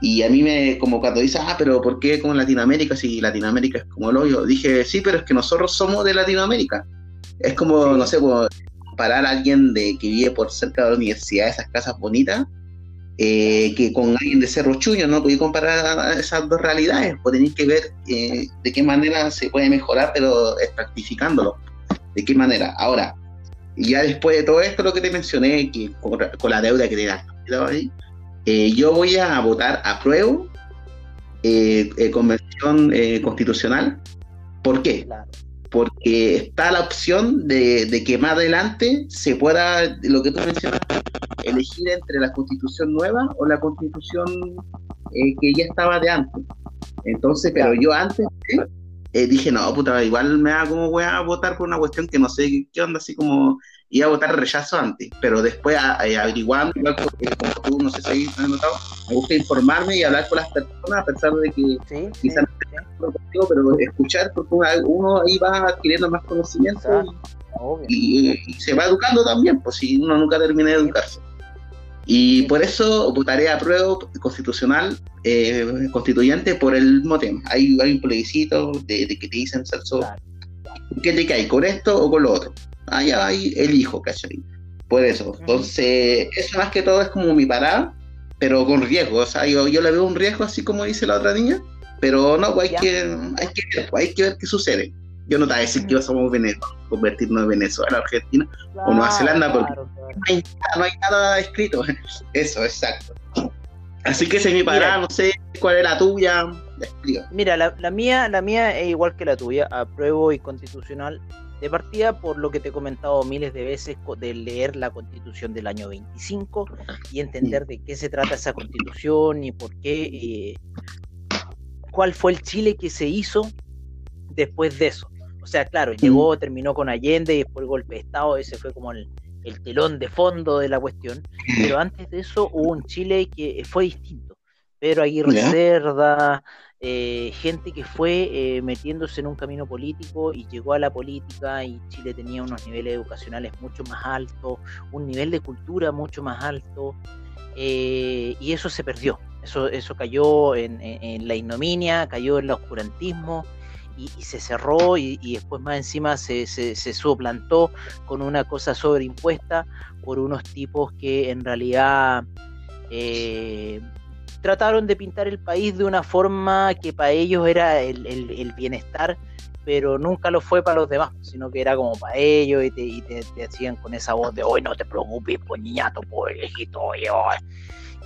Y a mí me, como cuando dices, ah, pero ¿por qué con Latinoamérica si Latinoamérica es como el hoyo? Dije, sí, pero es que nosotros somos de Latinoamérica. Es como, no sé, comparar a alguien de que vive por cerca de la universidad, esas casas bonitas, eh, que con alguien de Cerro Chuño, no podéis comparar esas dos realidades, pues tenéis que ver eh, de qué manera se puede mejorar, pero practicándolo. ¿De qué manera? Ahora, ya después de todo esto, lo que te mencioné, que con, la deuda que te ahí, eh, yo voy a votar a prueba convención constitucional. ¿Por qué? Porque está la opción de, de, que más adelante se pueda, lo que tú mencionaste, elegir entre la constitución nueva o la constitución eh, que ya estaba de antes. Entonces, pero yo antes eh, dije, no, puta, igual me hago como voy a votar por una cuestión que no sé qué onda, así como iba a votar rechazo antes, pero después eh, averiguando, igual como tú, no sé si has notado, me gusta informarme y hablar con las personas, a pesar de que quizás no contigo, pero escuchar, porque uno ahí va adquiriendo más conocimiento y, se va educando también, pues si uno nunca termina de educarse. Y por eso votaré a prueba constitucional eh, constituyente por el mismo tema. Hay, hay un plebiscito de, que te dicen, Celso, ¿qué te cae? ¿Con esto o con lo otro? Ahí, ahí elijo, ¿cachai? Por eso. Entonces, eso más que todo es como mi parada, pero con riesgo. O sea, yo, yo le veo un riesgo, así como dice la otra niña, pero no, pues hay, que, hay, que, hay que ver qué sucede. Yo no te voy a decir que vamos a convertirnos en Venezuela, Argentina o Nueva Zelanda, porque No, hay, nada escrito. Eso, exacto. Así que ese es mi parada, no sé cuál es la tuya. Mira, la, mía, la mía es igual que la tuya, apruebo y constitucional. De partida, por lo que te he comentado miles de veces, de leer la constitución del año 25 y entender de qué se trata esa constitución y por qué, eh, cuál fue el Chile que se hizo después de eso. O sea, claro, llegó, terminó con Allende y después el golpe de Estado, ese fue como el, telón de fondo de la cuestión. Pero antes de eso hubo un Chile que fue distinto. Pero Aguirre Cerda, eh, gente que fue eh, metiéndose en un camino político y llegó a la política y Chile tenía unos niveles educacionales mucho más altos, un nivel de cultura mucho más alto. Eh, y eso se perdió, eso, cayó en, la ignominia, cayó en el oscurantismo y, se cerró y, después más encima se, suplantó con una cosa sobreimpuesta por unos tipos que en realidad trataron de pintar el país de una forma que para ellos era el, bienestar, pero nunca lo fue para los demás, sino que era como para ellos y te, te, hacían con esa voz de hoy no te preocupes, pues niñato, pues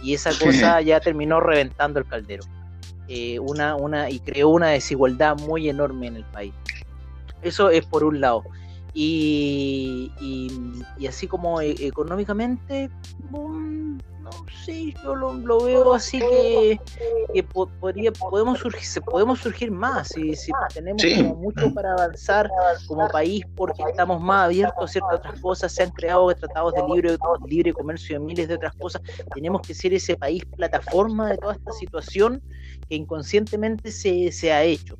Y esa cosa ya terminó reventando el caldero. Eh, una, una, y creó una desigualdad muy enorme en el país. Eso es por un lado. Y, y, así como e, económicamente, no sé, yo lo, veo así que, podría, podemos surgir, podemos surgir más si, si tenemos mucho para avanzar como país porque estamos más abiertos a ciertas otras cosas, se han creado tratados de libre, libre comercio y miles de otras cosas, tenemos que ser ese país plataforma de toda esta situación que inconscientemente se, se ha hecho.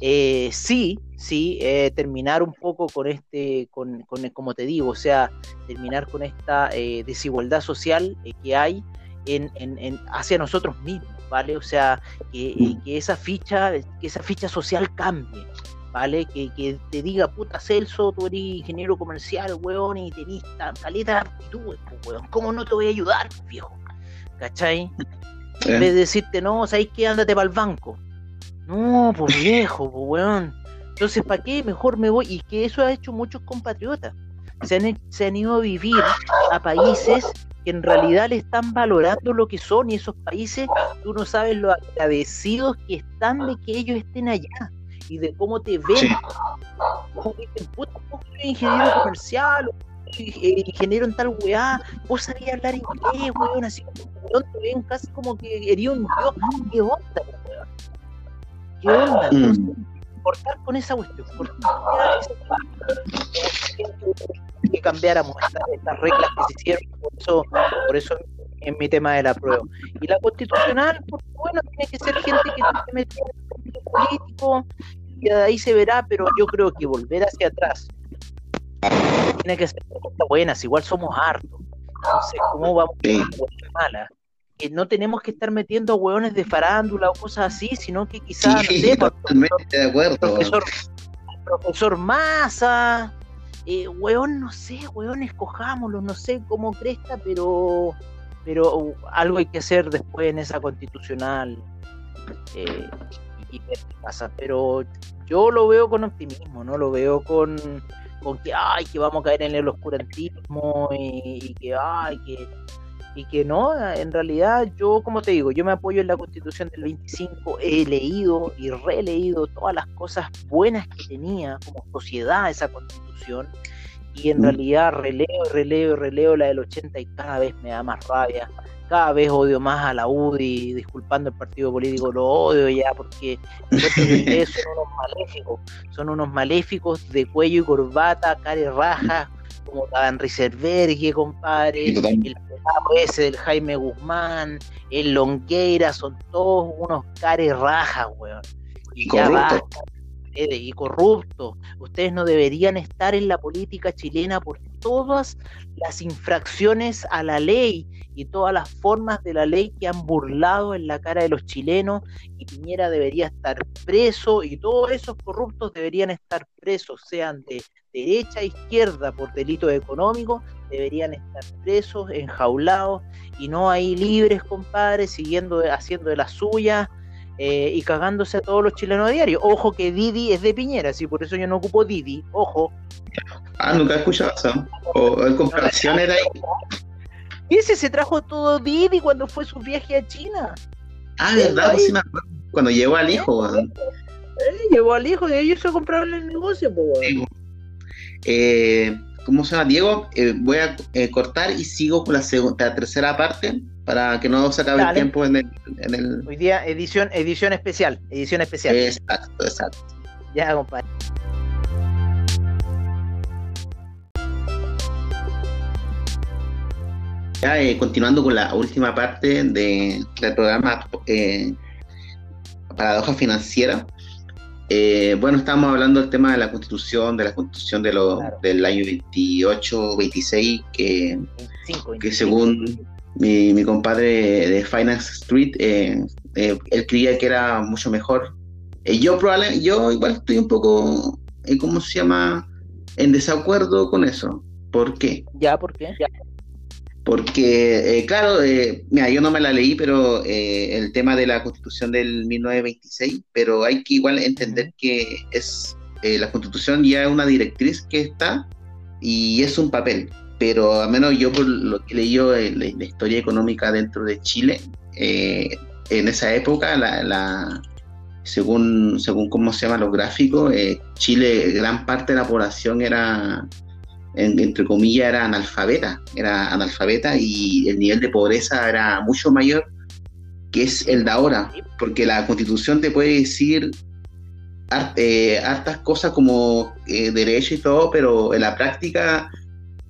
Eh, sí, sí, eh, terminar un poco con este, con, con, como te digo, o sea, terminar con esta eh, desigualdad social que hay en, en, hacia nosotros mismos, ¿vale? O sea, que, mm. que, esa ficha, que esa ficha social cambie, ¿vale? Que, que, te diga, puta Celso, tú eres ingeniero comercial, weón, y tenés caleta de aptitudes, weón, ¿cómo no te voy a ayudar, viejo? ¿Cachai? En vez de decirte, no, ¿sabes qué? Ándate para el banco. No, pues viejo, pues weón. Entonces, ¿para qué? Mejor me voy. Y que eso ha hecho muchos compatriotas. Se han, se han ido a vivir a países que en realidad le están valorando lo que son y esos países, tú no sabes lo agradecidos que están de que ellos estén allá y de cómo te ven. Sí. Como dicen, puta, vos ingeniero comercial, ingeniero en tal weá, vos sabías hablar inglés, weón, así como te ven casi como que eres un dios, qué onda, weón. ¿Qué onda? Mm. cortar con esa cuestión, que cambiáramos estas, reglas que se hicieron, por eso, por eso es mi tema de la prueba. Y la constitucional, porque bueno, tiene que ser gente que no se mete en el político, y de ahí se verá, pero yo creo que volver hacia atrás tiene que ser cosas buenas, igual somos hartos. Entonces, ¿cómo vamos a mala? Que no tenemos que estar metiendo a hueones de farándula o cosas así, sino que quizás, sí, totalmente de acuerdo. Profesor, profesor Massa, eh, hueón, no sé, hueón, escojámoslo, no sé cómo cresta, pero, pero algo hay que hacer después en esa constitucional. Eh, y, qué pasa, pero yo lo veo con optimismo, no lo veo con, con que, ay, que vamos a caer en el oscurantismo y, y que, ay, que y que no, en realidad yo, como te digo, yo me apoyo en la constitución del 25, he leído y releído todas las cosas buenas que tenía como sociedad esa constitución y en mm. realidad releo, releo, releo la del 80 y cada vez me da más rabia, cada vez odio más a la UDI, disculpando el partido político, lo odio ya porque son unos maléficos, son unos maléficos de cuello y corbata, cara y raja, como Taban Riserbergue, compadre, el ese del Jaime Guzmán, el Longueira, son todos unos cares rajas, weón. Y, y corruptos. Ustedes no deberían estar en la política chilena por todas las infracciones a la ley y todas las formas de la ley que han burlado en la cara de los chilenos y Piñera debería estar preso y todos esos corruptos deberían estar presos, sean de derecha e izquierda por delito económico, deberían estar presos, enjaulados y no ahí libres, compadre, siguiendo, haciendo de la suya eh, y cagándose a todos los chilenos a diario. Ojo que Didi es de Piñera, sí, por eso yo no ocupo Didi, ojo. Ah, nunca he escuchado eso. O en comparación era ahí. Ese se trajo todo Didi cuando fue su viaje a China. Ah, verdad, sí me acuerdo. Cuando llevó al hijo, eh, llevó al hijo y ellos se compraron el negocio, pues, eh, ¿Cómo se llama? Diego, eh, voy a eh, cortar y sigo con la, segunda, tercera parte para que no se acabe el tiempo en el, Hoy día edición, edición especial, edición especial. Exacto, exacto. Ya, compadre. Ya, eh, continuando con la última parte de, del programa Paradoja Financiera. Eh, bueno, estábamos hablando del tema de la constitución, de la constitución de lo, del año 28, 26, que, que según mi, mi, compadre de Finance Street, eh, eh, él creía que era mucho mejor. yo probablemente, yo igual estoy un poco, ¿cómo se llama? En desacuerdo con eso. ¿Por qué? Ya, ¿por qué? Porque, eh, claro, eh, mira, yo no me la leí, pero eh, el tema de la constitución del 1926, pero hay que igual entender que es la constitución ya es una directriz que está y es un papel. Pero al menos yo por lo que leí yo la, la historia económica dentro de Chile, en esa época, la, según, según cómo se llaman los gráficos, Chile, gran parte de la población era entre comillas, era analfabeta, era analfabeta y el nivel de pobreza era mucho mayor que es el de ahora, porque la constitución te puede decir eh, hartas cosas como eh, derecho y todo, pero en la práctica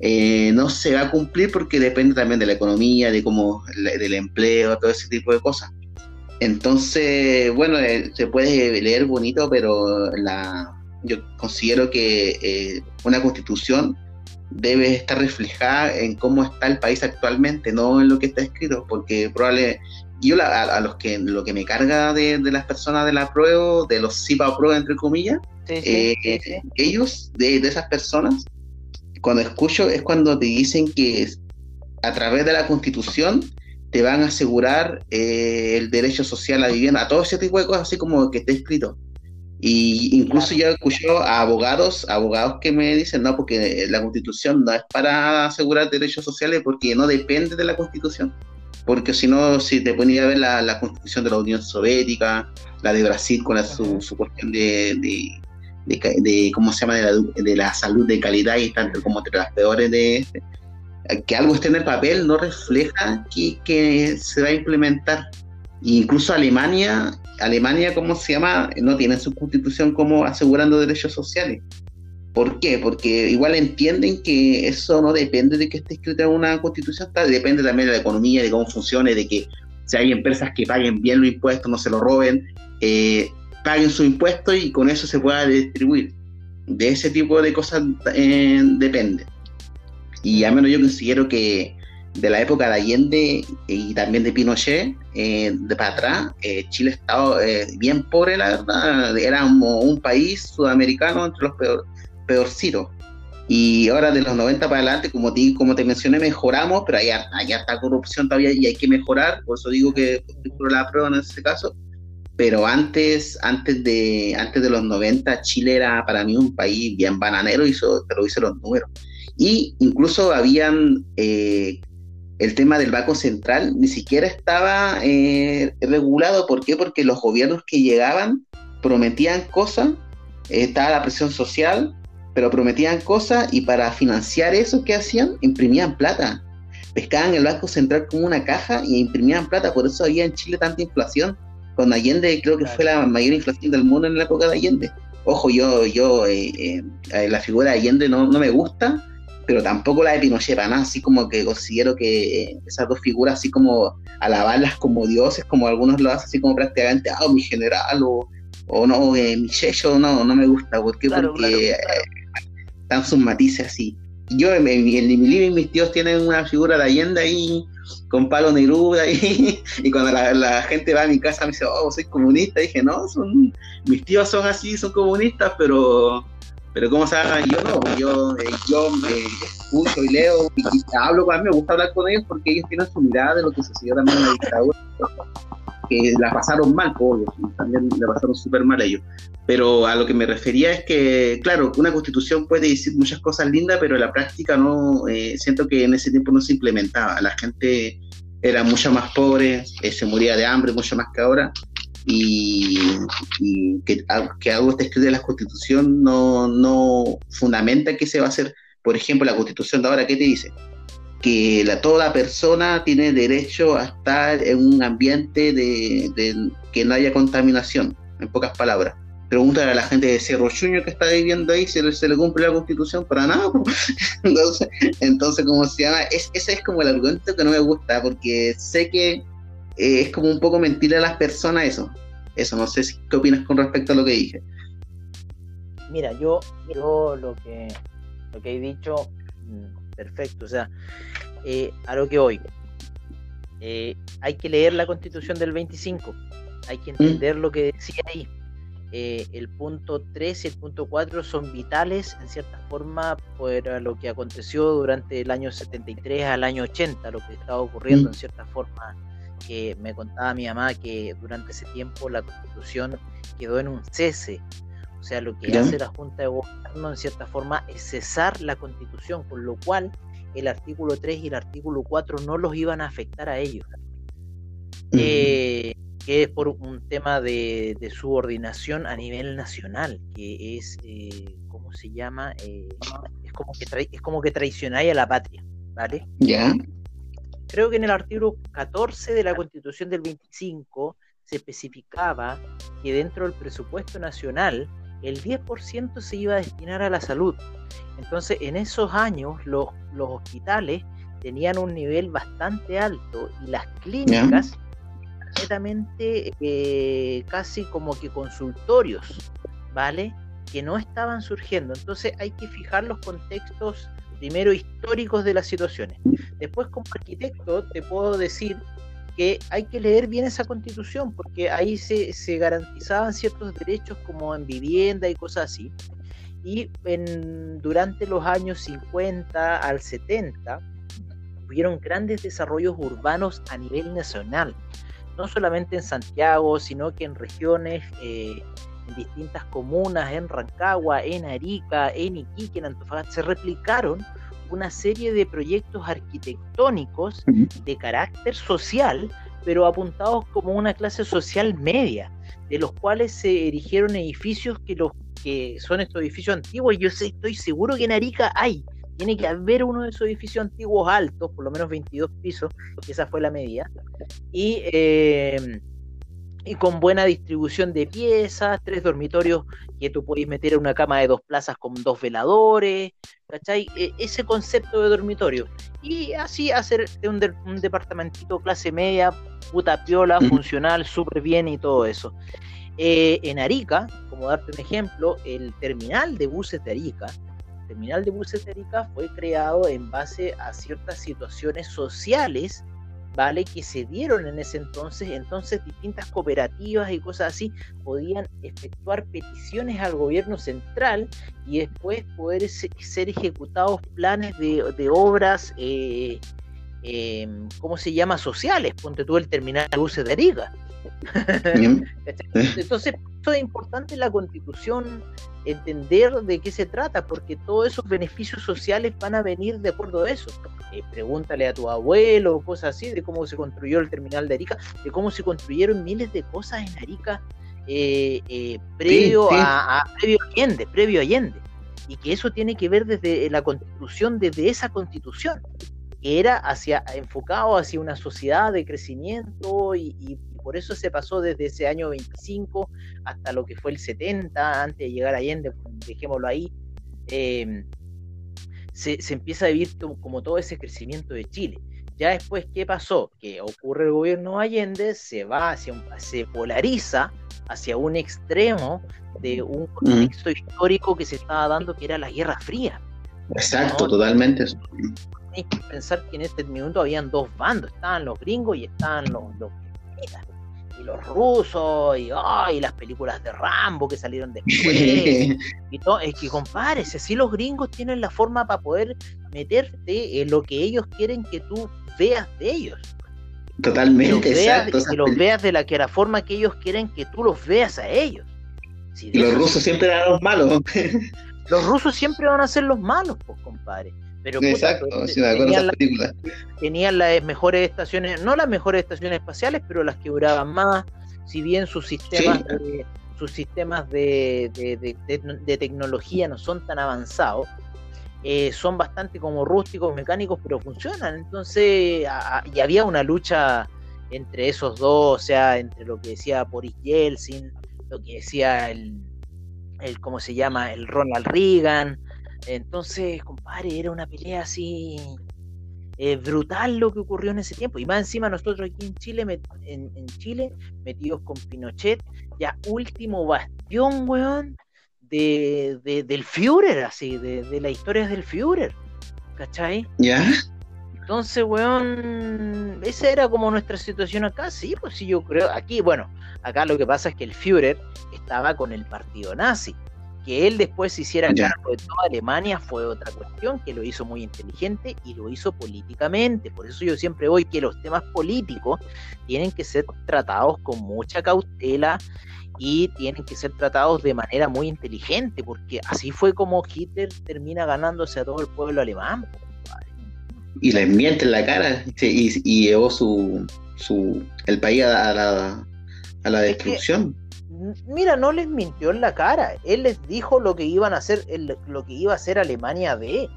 eh, no se va a cumplir porque depende también de la economía, de cómo, del empleo, todo ese tipo de cosas. Entonces, bueno, se puede leer bonito, pero la, yo considero que una constitución debe estar reflejada en cómo está el país actualmente, no en lo que está escrito, porque probablemente yo a, los que lo que me carga de, las personas de la prueba, de los SIPA prueba entre comillas, eh, ellos, de, esas personas, cuando escucho es cuando te dicen que a través de la constitución te van a asegurar eh, el derecho social a vivienda, a todo ese tipo de cosas, así como que esté escrito. Y incluso yo escucho a abogados, abogados que me dicen, no, porque la constitución no es para asegurar derechos sociales porque no depende de la constitución. Porque si no, si te ponía a ver la, constitución de la Unión Soviética, la de Brasil con su, cuestión de, de, ¿cómo se llama?, de la, salud de calidad y tanto como entre las peores de... Este, que algo esté en el papel no refleja que, que se va a implementar. incluso Alemania Alemania, ¿cómo se llama? No tiene su constitución como asegurando derechos sociales. ¿Por qué? Porque igual entienden que eso no depende de que esté escrita en una constitución, depende también de la economía, de cómo funcione, de que si hay empresas que paguen bien los impuestos, no se lo roben, eh, paguen sus impuestos y con eso se pueda distribuir. De ese tipo de cosas eh, depende. Y al menos yo considero que de la época de Allende y también de Pinochet, eh, de para atrás, eh, Chile estaba eh, bien pobre, la verdad. Era un país sudamericano entre los peor, peorcitos. Y ahora de los 90 para adelante, como te, como te mencioné, mejoramos, pero hay, hay está corrupción todavía y hay que mejorar. Por eso digo que la prueba en ese caso. Pero antes, antes, de, antes de los 90, Chile era para mí un país bien bananero, hizo, te lo hice los números. Y incluso habían eh, el tema del Banco Central ni siquiera estaba eh, regulado. ¿Por qué? Porque los gobiernos que llegaban prometían cosas, estaba la presión social, pero prometían cosas y para financiar eso, ¿qué hacían? Imprimían plata. Pescaban el Banco Central como una caja y imprimían plata. Por eso había en Chile tanta inflación. Con Allende creo que fue la mayor inflación del mundo en la época de Allende. Ojo, yo, yo eh, eh, la figura de Allende no, no me gusta, pero tampoco la de Pinochet para nada, así como que considero que esas dos figuras, así como alabarlas como dioses, como algunos lo hacen, así como prácticamente, ah, mi general, o, o no, eh, mi sello, no, no me gusta, ¿por qué? Porque eh, están sus matices así. Yo en, en, mi living mis tíos tienen una figura de Allende ahí, con palo Neruda ahí, y cuando la, gente va a mi casa me dice, oh, soy comunista, dije, no, son, mis tíos son así, son comunistas, pero pero como saben, yo no, yo, eh, yo eh, escucho y leo y, hablo con me gusta hablar con ellos porque ellos tienen su mirada de lo que sucedió también en la dictadura, que la pasaron mal, por también la pasaron súper mal ellos. Pero a lo que me refería es que, claro, una constitución puede decir muchas cosas lindas, pero en la práctica no, eh, siento que en ese tiempo no se implementaba. La gente era mucho más pobre, se moría de hambre mucho más que ahora, y, que, que, algo está escrito en la Constitución no, no fundamenta que se va a hacer. Por ejemplo, la Constitución de ahora, ¿qué te dice? Que la, toda persona tiene derecho a estar en un ambiente de, que no haya contaminación, en pocas palabras. Pregúntale a la gente de Cerro Chuño que está viviendo ahí si se le cumple la constitución para nada. Entonces, entonces como se llama, es, ese es como el argumento que no me gusta, porque sé que eh, es como un poco mentir a las personas eso. Eso, no sé si, qué opinas con respecto a lo que dije. Mira, yo, yo lo que lo que he dicho, mm, perfecto, o sea, eh, a lo que hoy, eh, hay que leer la constitución del 25, hay que ¿Mm? entender lo que decía ahí. eh, el punto 3 y el punto 4 son vitales en cierta forma para lo que aconteció durante el año 73 al año 80, lo que estaba ocurriendo mm. en cierta forma, que me contaba mi mamá que durante ese tiempo la constitución quedó en un cese. O sea, lo que hace la Junta de Gobierno en cierta forma es cesar la constitución, con lo cual el artículo 3 y el artículo 4 no los iban a afectar a ellos que es por un tema de, subordinación a nivel nacional, que es, eh, ¿cómo se llama? Eh, es, como que es como que traicionáis a la patria, ¿vale? Ya. Creo que en el artículo 14 de la Constitución del 25 se especificaba que dentro del presupuesto nacional el 10% se iba a destinar a la salud. Entonces, en esos años los, los hospitales tenían un nivel bastante alto y las clínicas netamente eh, casi como que consultorios, ¿vale? Que no estaban surgiendo. Entonces hay que fijar los contextos primero históricos de las situaciones. Después como arquitecto te puedo decir que hay que leer bien esa constitución porque ahí se, se garantizaban ciertos derechos como en vivienda y cosas así. Y en, durante los años 50 al 70 hubieron grandes desarrollos urbanos a nivel nacional no solamente en Santiago, sino que en regiones, eh, en distintas comunas, en Rancagua, en Arica, en Iquique, en Antofagasta, se replicaron una serie de proyectos arquitectónicos de carácter social, pero apuntados como una clase social media, de los cuales se erigieron edificios que los que son estos edificios antiguos, yo sé, estoy seguro que en Arica hay, tiene que haber uno de esos edificios antiguos altos, por lo menos 22 pisos, que esa fue la medida, y, eh, y con buena distribución de piezas, tres dormitorios que tú puedes meter en una cama de dos plazas con dos veladores, ¿cachai? E, ese concepto de dormitorio. Y así hacer un, un departamentito clase media, puta piola, funcional, súper bien y todo eso. Eh, en Arica, como darte un ejemplo, el terminal de buses de Arica terminal de buses de Arica fue creado en base a ciertas situaciones sociales, ¿vale? Que se dieron en ese entonces, entonces distintas cooperativas y cosas así podían efectuar peticiones al gobierno central y después poder ser ejecutados planes de, obras, eh, em, ¿cómo se llama? Sociales, ponte tú el terminal de buses de Arica. Entonces, esto es importante en la constitución entender de qué se trata, porque todos esos beneficios sociales van a venir de acuerdo a eso. Eh, pregúntale a tu abuelo, cosas así, de cómo se construyó el terminal de Arica, de cómo se construyeron miles de cosas en Arica eh, eh, previo, A, previo Allende, previo Allende. Y que eso tiene que ver desde la constitución, desde esa constitución, que era hacia, enfocado hacia una sociedad de crecimiento y por eso se pasó desde ese año 25 hasta lo que fue el 70, antes de llegar a Allende, dejémoslo ahí, em, se, empieza a vivir como todo ese crecimiento de Chile. Ya después, ¿qué pasó? Que ocurre el gobierno Allende, se va hacia se polariza hacia un extremo de un contexto histórico que se estaba dando que era la Guerra Fría. Exacto, totalmente. Hay que pensar que en este minuto habían dos bandos, estaban los gringos y estaban los, los y los rusos y, las películas de Rambo que salieron después. y todo, es que compadre, si los gringos tienen la forma para poder meterte en lo que ellos quieren que tú veas de ellos. Totalmente, que los veas de la que la forma que ellos quieren que tú los veas a ellos. los rusos siempre eran los malos. los rusos siempre van a ser los malos, pues, compadre. Pero Exacto, tenían, las mejores estaciones, no las mejores estaciones espaciales, pero las que duraban más, si bien sus sistemas de, sus sistemas de, de, tecnología no son tan avanzados, eh, son bastante como rústicos, mecánicos, pero funcionan. Entonces, y había una lucha entre esos dos, o sea, entre lo que decía Boris Yeltsin, lo que decía el, el ¿cómo se llama? El Ronald Reagan, entonces, compadre, era una pelea así eh, brutal lo que ocurrió en ese tiempo. Y más encima nosotros aquí en Chile, en, Chile, metidos con Pinochet, ya último bastión, weón, de, del Führer, así, de, de las historias del Führer. ¿Cachai? ¿Ya? Entonces, weón, esa era como nuestra situación acá, sí, pues sí, yo creo, aquí, bueno, acá lo que pasa es que el Führer estaba con el partido nazi, que él después se hiciera cargo de toda Alemania fue otra cuestión, que lo hizo muy inteligente y lo hizo políticamente, por eso yo siempre voy que los temas políticos tienen que ser tratados con mucha cautela y tienen que ser tratados de manera muy inteligente, porque así fue como Hitler termina ganándose a todo el pueblo alemán y les miente en la cara y, y llevó su, su, el país a, la, a la destrucción. Mira, no les mintió en la cara, él les dijo lo que iban a hacer, lo que iba a hacer Alemania B,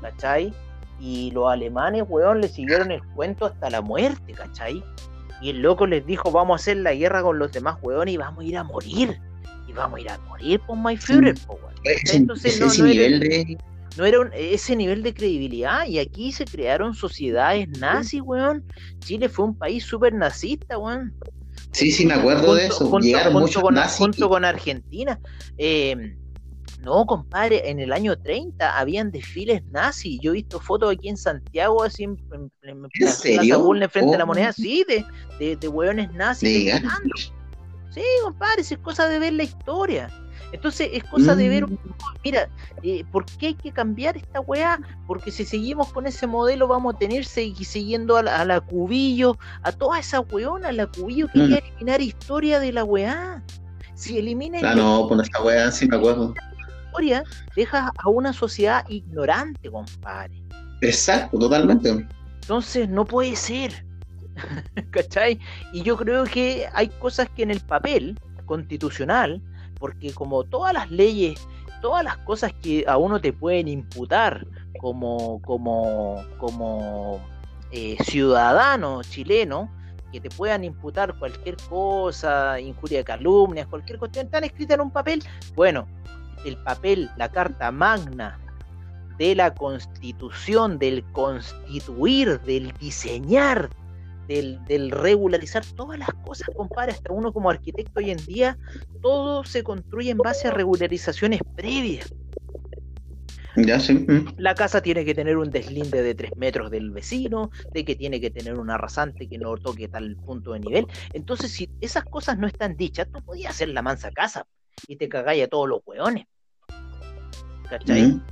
¿cachai? Y los alemanes, weón, le siguieron el cuento hasta la muerte, ¿cachai? Y el loco les dijo, vamos a hacer la guerra con los demás, weón, y vamos a ir a morir. Y vamos a ir a morir por My Führer, Entonces, no, ese nivel de no era ese nivel de credibilidad y aquí se crearon sociedades nazis, weón. Chile fue un país súper nazista, weón. Sí, sí, me acuerdo de eso. Llegaron muchos con, nazis. junto con Argentina. Em, no, compadre, en el año 30 habían desfiles nazis. Yo he visto fotos aquí en Santiago, así en, en, en frente a la moneda, sí, de, de, de hueones nazis. Sí, compadre, es cosa de ver la historia. Entonces es cosa de ver, mm. mira, eh, ¿por qué hay que cambiar esta weá? Porque si seguimos con ese modelo vamos a tener seguir siguiendo a la, Cubillo, a toda esa weona, la Cubillo quería mm. eliminar historia de la weá. Si elimina... Ah, no, con esta weá sí me acuerdo. Historia, dejas a una sociedad ignorante, compadre. Exacto, totalmente. Entonces no puede ser. ¿Cachai? Y yo creo que hay cosas que en el papel constitucional porque como todas las leyes, todas las cosas que a uno te pueden imputar como, como, como eh, ciudadano chileno, que te puedan imputar cualquier cosa, injuria calumnias, cualquier cuestión, están escritas en un papel. Bueno, el papel, la carta magna de la constitución, del constituir, del diseñar del, regularizar todas las cosas, compadre, hasta uno como arquitecto hoy en día, todo se construye en base a regularizaciones previas. Ya, sí. Mm. La casa tiene que tener un deslinde de 3 metros del vecino, de que tiene que tener un arrasante que no toque tal punto de nivel. Entonces, si esas cosas no están dichas, tú podías hacer la mansa casa y te cagáis a todos los hueones. ¿Cachai? Mm.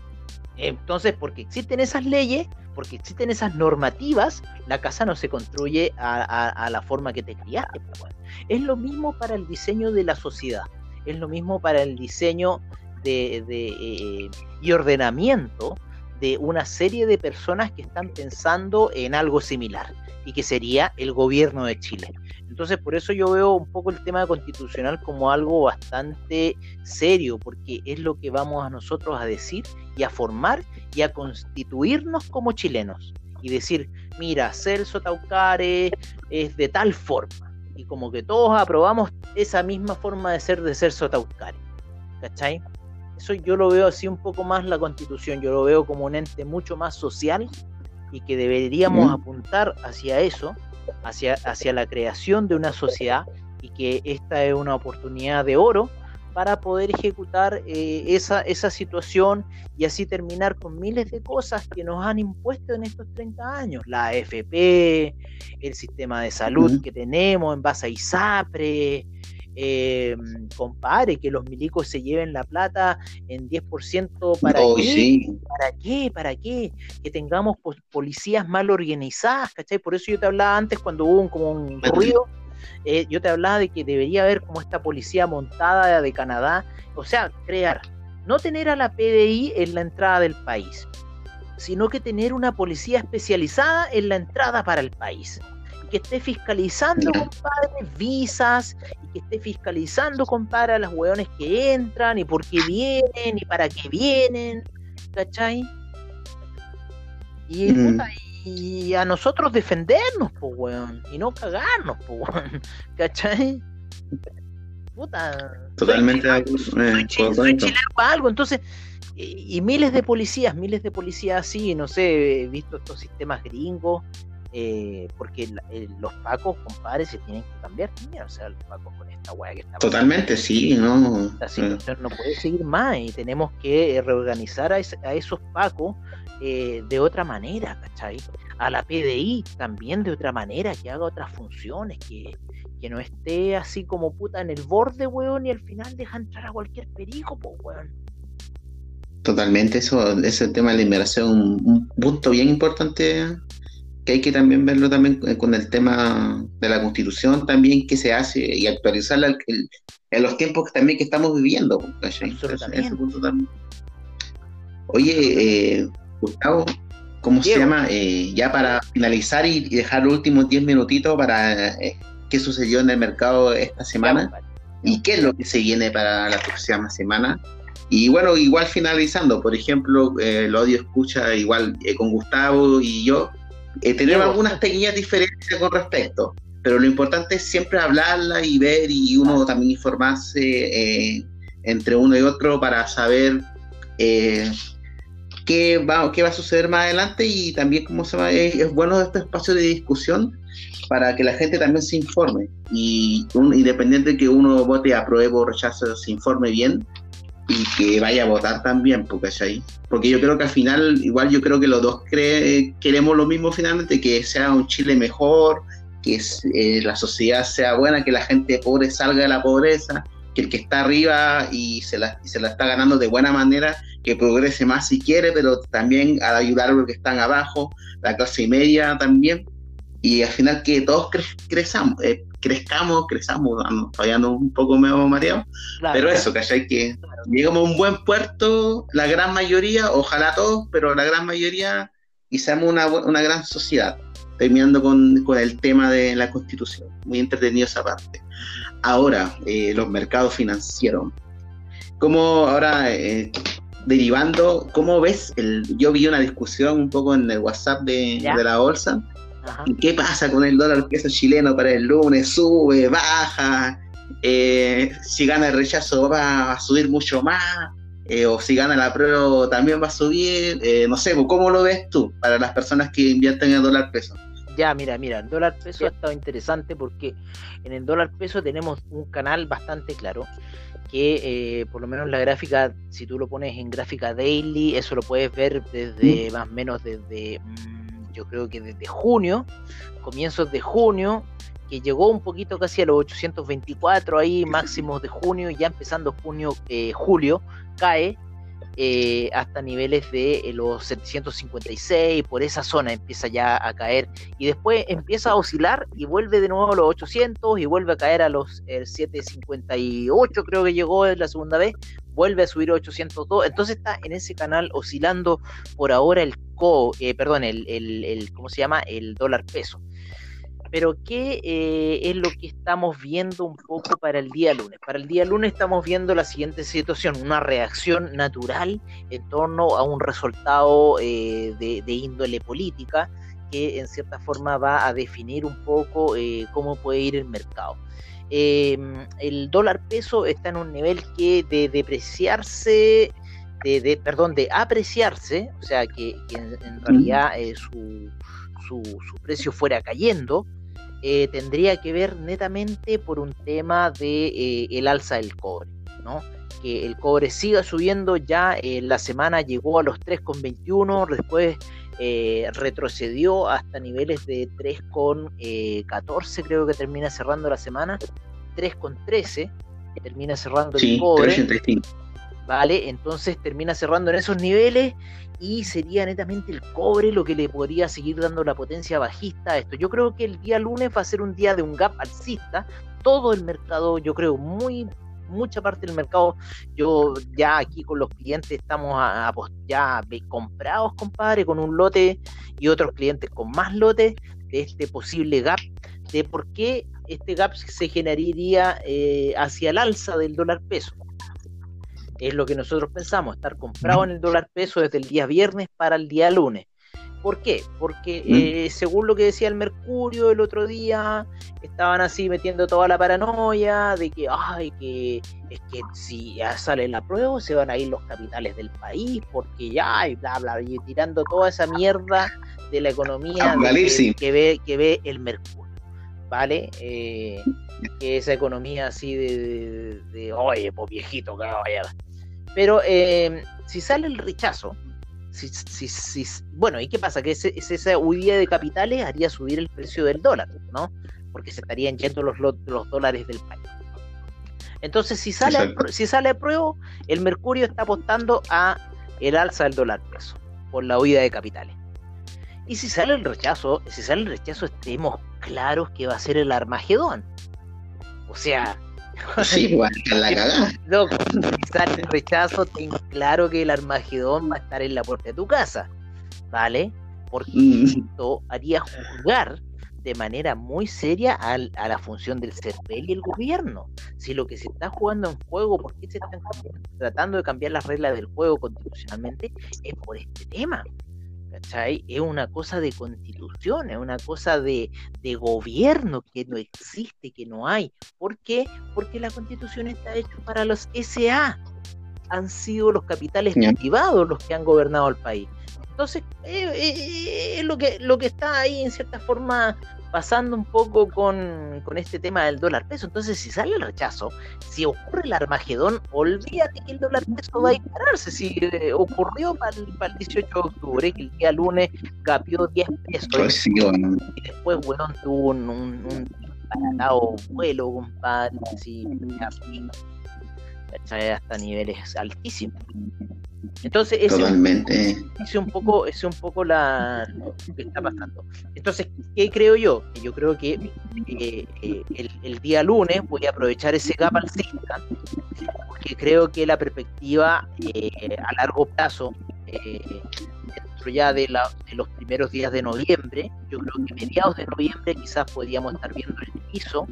Entonces, porque existen esas leyes, porque existen esas normativas, la casa no se construye a, la forma que te criaste. Pues, es lo mismo para el diseño de la sociedad, es lo mismo para el diseño de, eh, y ordenamiento de una serie de personas que están pensando en algo similar y que sería el gobierno de Chile. Entonces, por eso yo veo un poco el tema constitucional como algo bastante serio, porque es lo que vamos a nosotros a decir y a formar y a constituirnos como chilenos. Y decir, mira, Celso Taucare es de tal forma. Y como que todos aprobamos esa misma forma de ser de Celso Taucare. ¿Cachai? Eso yo lo veo así un poco más la constitución. Yo lo veo como un ente mucho más social y que deberíamos apuntar hacia eso hacia, hacia la creación de una sociedad y que esta es una oportunidad de oro para poder ejecutar eh, esa, esa situación y así terminar con miles de cosas que nos han impuesto en estos 30 años. La AFP, el sistema de salud que tenemos en base a ISAPRE, eh, compare, que los milicos se lleven la plata en 10% para qué, para qué, para qué, que tengamos policías mal organizadas, ¿cachai? Por eso yo te hablaba antes cuando hubo un, como un ruido, eh, yo te hablaba de que debería haber como esta policía montada de Canadá, o sea, crear, no tener a la PDI en la entrada del país, sino que tener una policía especializada en la entrada para el país que esté fiscalizando, compadre, visas, y que esté fiscalizando, compadre, a los hueones que entran, y por qué vienen, y para qué vienen, ¿cachai? Y, mm. y a nosotros defendernos, pues, weón, y no cagarnos, pues, weón, ¿cachai? Puta. Totalmente soy, chileno algo, entonces y, miles de policías, miles de policías así, no sé, he visto estos sistemas gringos eh, porque los pacos, compadre, se tienen que cambiar o sea, los pacos con esta weá que está Totalmente, sí, no. La situación no puede seguir más y tenemos que reorganizar a, esos pacos de otra manera, ¿cachai? A la PDI también de otra manera, que haga otras funciones, que, que no esté así como puta en el borde, weón, y al final deja entrar a cualquier perico, pues, weón. Totalmente, eso, ese tema de la inmigración, un, un punto bien importante que hay que también verlo también con el tema de la constitución también que se hace y actualizarla en los tiempos también que estamos viviendo. Oye, eh, Gustavo, ¿cómo se llama? Eh, ya para finalizar y, dejar los últimos 10 minutitos para eh, qué sucedió en el mercado esta semana y qué es lo que se viene para la próxima semana. Y bueno, igual finalizando, por ejemplo, eh, el odio escucha igual eh, con Gustavo y yo, eh, tenemos algunas pequeñas diferencias con respecto, pero lo importante es siempre hablarla y ver y uno también informarse entre uno y otro para saber qué, va, qué va a suceder más adelante y también, como se va, es, es bueno este espacio de discusión para que la gente también se informe y un, independiente que uno vote a prueba o rechazo, se informe bien y que vaya a votar también, ahí. Porque yo creo que al final, igual yo creo que los dos queremos lo mismo finalmente, que sea un Chile mejor, que eh, la sociedad sea buena, que la gente pobre salga de la pobreza, que el que está arriba y se la, se la está ganando de buena manera, que progrese más si quiere, pero también a ayudar a los que están abajo, la clase media también y al final que todos crezamos, eh, crezcamos, crezamos, todavía no un poco medio mareado, pero eso, ¿cachai? Que llegamos a un buen puerto, la gran mayoría, ojalá todos, pero la gran mayoría, y seamos una, una gran sociedad, terminando con, con, el tema de la constitución, muy entretenido esa parte. Ahora, eh, los mercados financieros, ¿cómo ahora... Eh, derivando, ¿cómo ves? El, yo vi una discusión un poco en el WhatsApp de, de la bolsa, ¿Y qué pasa con el dólar peso chileno para el lunes? ¿Sube, baja? Eh, si gana el rechazo va a subir mucho más. Eh, o si gana la prueba también va a subir. Eh, no sé, ¿cómo lo ves tú para las personas que invierten en dólar peso? Ya, mira, mira, el dólar peso ha estado interesante porque en el dólar peso tenemos un canal bastante claro que por lo menos la gráfica, si tú lo pones en gráfica daily, eso lo puedes ver desde mm. más o menos desde... Mm, yo creo que desde junio, comienzos de junio, que llegó un poquito casi a los 824 ahí, máximos de junio, ya empezando junio, eh, julio, cae eh, hasta niveles de eh, los 756, por esa zona empieza ya a caer y después empieza a oscilar y vuelve de nuevo a los 800 y vuelve a caer a los 758 creo que llegó la segunda vez, vuelve a subir a 802, entonces está en ese canal oscilando por ahora el co, eh, perdón, el, el, el, ¿cómo se llama? El dólar peso. Pero ¿qué eh, es lo que estamos viendo un poco para el día lunes? Para el día lunes estamos viendo la siguiente situación, una reacción natural en torno a un resultado eh, de, índole política que en cierta forma va a definir un poco cómo puede ir el mercado. Em, el dólar peso está en un nivel que de depreciarse, de, perdón, de apreciarse, o sea que, en, realidad eh, su, su, precio fuera cayendo, eh, tendría que ver netamente por un tema de eh, el alza del cobre, ¿no? Que el cobre siga subiendo, ya en la semana llegó a los 3,21, después eh, retrocedió hasta niveles de 3,14, eh, creo que termina cerrando la semana, 3,13, termina cerrando el cobre. Vale, entonces termina cerrando en esos niveles y sería netamente el cobre lo que le podría seguir dando la potencia bajista a esto. Yo creo que el día lunes va a ser un día de un gap alcista. Todo el mercado, yo creo, muy mucha parte del mercado, yo ya aquí con los clientes estamos a, ya comprados, compadre, con un lote y otros clientes con más lotes de este posible gap, de por qué este gap se generaría eh, hacia el alza del dólar peso. Es lo que nosotros pensamos, estar comprado en el dólar peso desde el día viernes para el día lunes. ¿Por qué? Porque eh, según lo que decía el Mercurio el otro día, estaban así metiendo toda la paranoia de que, ay, que es que si ya sale la prueba se van a ir los capitales del país, porque ya, y bla, bla, y tirando toda esa mierda de la economía que, ve, que ve el Mercurio, ¿vale? Eh, que esa economía así de, oye, pues viejito, vaya. Pero eh, si sale el rechazo, si, si, bueno, ¿y qué pasa? Que ese, esa huida de capitales haría subir el precio del dólar, ¿no? Porque se estarían yendo los, los dólares del país. Entonces, si sale, si sale a prueba, el Mercurio está apostando a el alza del dólar peso por la huida de capitales. Y si sale el rechazo, si sale el rechazo, estemos claros que va a ser el Armagedón. O sea, Sí, igual, la cagada. No, sale el rechazo, ten claro que el Armagedón va a estar en la puerta de tu casa. ¿Vale? Porque mm. esto haría juzgar de manera muy seria a la función del CERVEL y el gobierno. Si lo que se está jugando en juego, ¿por qué se están tratando de cambiar las reglas del juego constitucionalmente? Es por este tema. ¿Cachai? Es una cosa de constitución, es una cosa de, de gobierno que no existe, que no hay. ¿Por qué? Porque la constitución está hecha para los SA. Han sido los capitales privados los que han gobernado el país. Entonces, eh, eh, eh, es lo que, lo que está ahí en cierta forma pasando un poco con, este tema del dólar peso. Entonces, si sale el rechazo, si ocurre el Armagedón, olvídate que el dólar peso va a dispararse. Si ocurrió para el, 18 de octubre, que el día lunes capió 10 pesos. Pues y después, weón, tuvo un, un, un vuelo, compadre, así, hasta niveles altísimos. Entonces, ese. Es un poco, es un poco la, lo que está pasando. Entonces, ¿qué creo yo? Yo creo que eh, eh, el, día lunes voy a aprovechar ese gap alcista, porque creo que la perspectiva eh, a largo plazo, dentro ya de, de, los primeros días de noviembre, yo creo que mediados de noviembre quizás podríamos estar viendo el piso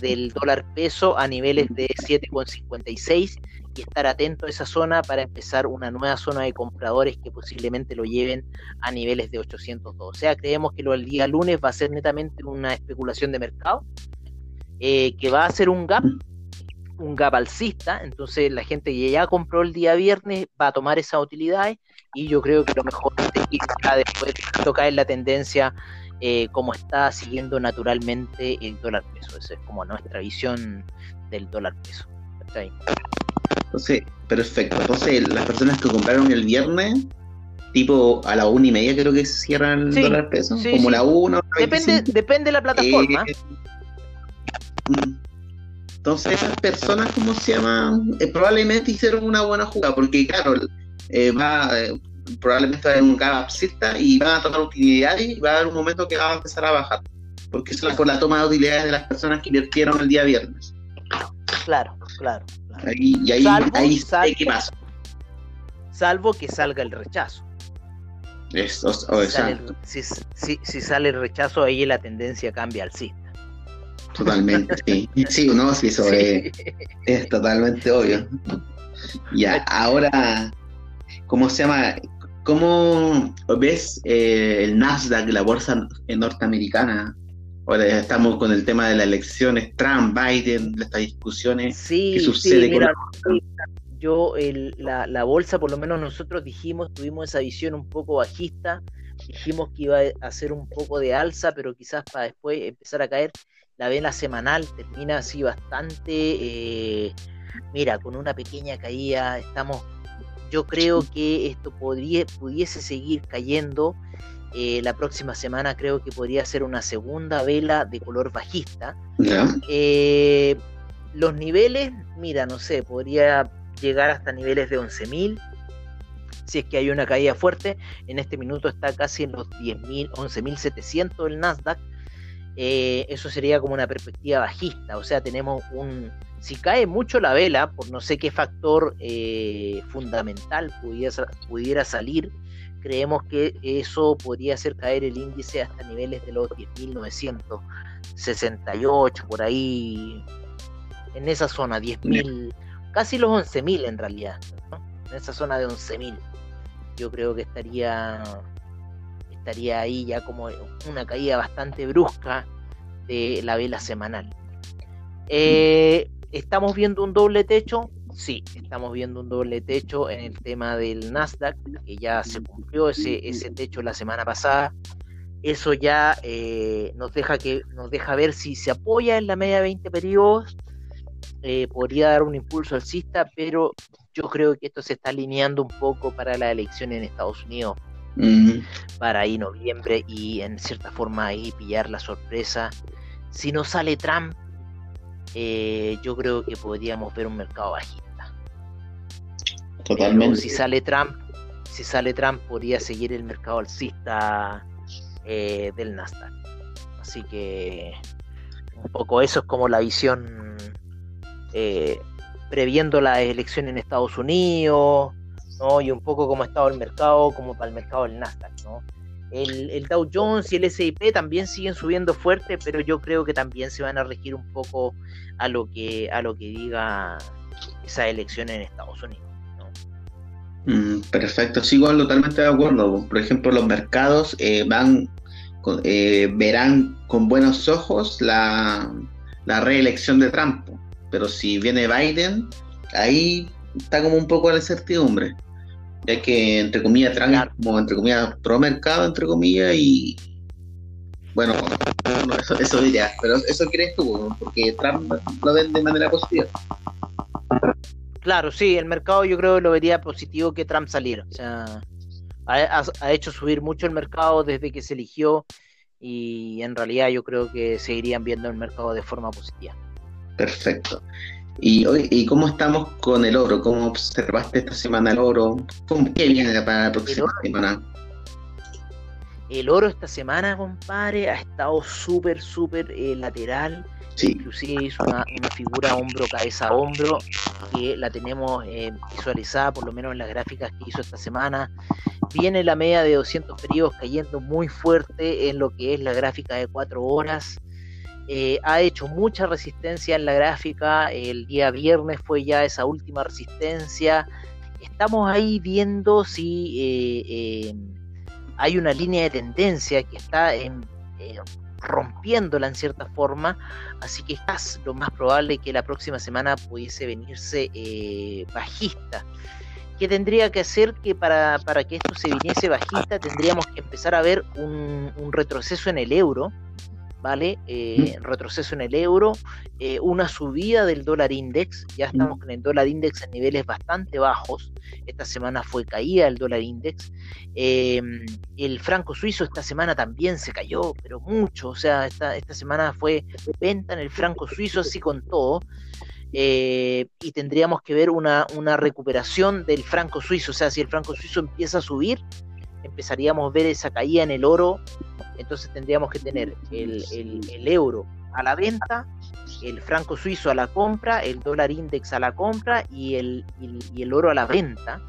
del dólar peso a niveles de 7,56 y estar atento a esa zona para empezar una nueva zona de compradores que posiblemente lo lleven a niveles de 802. O sea, creemos que lo del día lunes va a ser netamente una especulación de mercado, eh, que va a ser un gap, un gap alcista, entonces la gente que ya compró el día viernes va a tomar esas utilidades y yo creo que lo mejor es que después tocar en la tendencia eh, como está siguiendo naturalmente el dólar peso. Esa es como nuestra visión del dólar peso. Entonces, perfecto. Entonces, las personas que compraron el viernes, tipo a la una y media creo que se cierran el dólar peso, como la una. Depende, depende de la plataforma. Eh, entonces, esas personas, ¿cómo se llaman? Eh, probablemente hicieron una buena jugada, porque claro, eh, va, probablemente va a haber un gap y van a tomar utilidades y va a haber un momento que va a empezar a bajar. Porque eso es por la toma de utilidades de las personas que invirtieron el día viernes. Claro, claro. y ahí, salvo, ahí, ¿qué pasa? Salvo que salga el rechazo. Eso, si, si, sale el rechazo, ahí la tendencia cambia al sí. Totalmente, sí. Sí, no, sí, eso Es, totalmente obvio. Ya, ahora, ¿cómo se llama? ¿Cómo ves eh, el Nasdaq, la bolsa norteamericana? Ahora estamos con el tema de las elecciones, Trump, Biden, estas discusiones. Sí, ¿Qué sucede sí, mira, yo, la, bolsa, por lo menos nosotros dijimos, tuvimos esa visión un poco bajista, dijimos que iba a hacer un poco de alza, pero quizás para después empezar a caer. La vela semanal termina así bastante, eh, mira, con una pequeña caída, estamos, yo creo que esto podría, pudiese seguir cayendo eh, la próxima semana creo que podría ser una segunda vela de color bajista. Eh, los niveles, mira, no sé, podría llegar hasta niveles de 11.000. Si es que hay una caída fuerte, en este minuto está casi en los 10.000, 11.700 el Nasdaq. Eh, eso sería como una perspectiva bajista. O sea, tenemos un. Si cae mucho la vela, por no sé qué factor fundamental pudiera, pudiera salir, creemos que eso podría hacer caer el índice hasta niveles de los 10.968, por ahí, en esa zona, 10.000, casi los 11.000 en realidad, en esa zona de 11.000. Yo creo que estaría, estaría ahí ya como una caída bastante brusca de la vela semanal. Eh, estamos viendo un doble techo, sí, estamos viendo un doble techo en el tema del Nasdaq, que ya se cumplió ese, ese techo la semana pasada. Eso ya eh, nos, deja que, nos deja ver si se apoya en la media de 20 periodos. Eh, podría dar un impulso alcista, pero yo creo que esto se está alineando un poco para la elección en Estados Unidos. Para ahí noviembre y en cierta forma ahí pillar la sorpresa. Si no sale Trump, eh, yo creo que podríamos ver un mercado bajista. Totalmente. si sale Trump, si sale Trump, podría seguir el mercado alcista eh, del Nasdaq. Así que un poco eso es como la visión eh, previendo la elección en Estados Unidos, ¿no? Y un poco como ha estado el mercado, como para el mercado del Nasdaq, ¿no? El, Dow Jones y el S&P también siguen subiendo fuerte, pero yo creo que también se van a regir un poco a lo que a lo que diga esa elección en Estados Unidos. Mm, perfecto, sigo totalmente de acuerdo. Por ejemplo, los mercados eh, van eh, verán con buenos ojos la, la reelección de Trump, pero si viene Biden, ahí está como un poco la incertidumbre ya que entre comillas Trump como entre comillas pro mercado entre comillas y bueno eso, eso diría pero eso crees tú porque Trump lo ven de manera positiva claro sí el mercado yo creo que lo vería positivo que Trump saliera o sea ha, ha hecho subir mucho el mercado desde que se eligió y en realidad yo creo que seguirían viendo el mercado de forma positiva perfecto y, ¿Y cómo estamos con el oro? ¿Cómo observaste esta semana el oro? ¿Qué viene para la próxima semana? El oro esta semana, compadre, ha estado súper, súper eh, lateral. Inclusive hizo una, figura hombro, cabeza, hombro, que la tenemos eh, visualizada por lo menos en las gráficas que hizo esta semana. Viene la media de 200 periodos cayendo muy fuerte en lo que es la gráfica de 4 horas. Eh, ha hecho mucha resistencia en la gráfica. El día viernes fue ya esa última resistencia. Estamos ahí viendo si eh, hay una línea de tendencia que está rompiéndola en cierta forma. Así que es lo más probable que la próxima semana pudiese venirse bajista. ¿Qué tendría que hacer que para, que esto se viniese bajista? Tendríamos que empezar a ver un retroceso en el euro ¿vale? Eh, retroceso en el euro, eh, una subida del dólar index, ya estamos con el dólar index en niveles bastante bajos, esta semana fue caída el dólar index, em, el franco suizo esta semana también se cayó, pero mucho, o sea, esta, esta semana fue venta en el franco suizo así con todo, eh, y tendríamos que ver una, una recuperación del franco suizo, o sea, si el franco suizo empieza a subir, empezaríamos a ver esa caída en el oro, entonces tendríamos que tener el, euro a la venta, el franco suizo a la compra, el dólar index a la compra y el, y el oro a la venta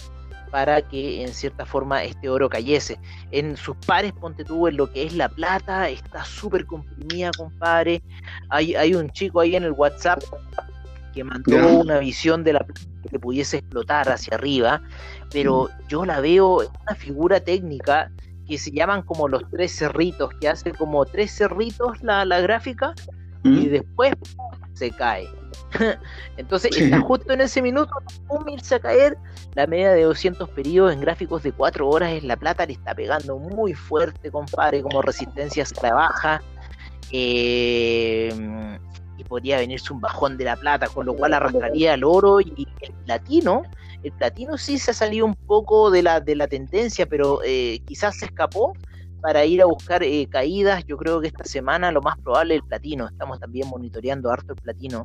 para que en cierta forma este oro cayese. En sus pares, ponte tú, en lo que es la plata, está súper comprimida, compadre. Hay, hay un chico ahí en el WhatsApp que mandó una visión de la que pudiese explotar hacia arriba, pero mm. yo la veo en una figura técnica que se llaman como los tres cerritos, que hace como tres cerritos la, la gráfica y mm. después se cae. Entonces está justo en ese minuto, un irse a caer, la media de 200 periodos en gráficos de 4 horas en la plata le está pegando muy fuerte, compadre, como resistencia se trabaja. Eh, podría venirse un bajón de la plata, con lo cual arrastraría el oro y el platino. El platino sí se ha salido un poco de la, de la tendencia, pero eh, quizás se escapó para ir a buscar eh, caídas. Yo creo que esta semana lo más probable es el platino. Estamos también monitoreando harto el platino.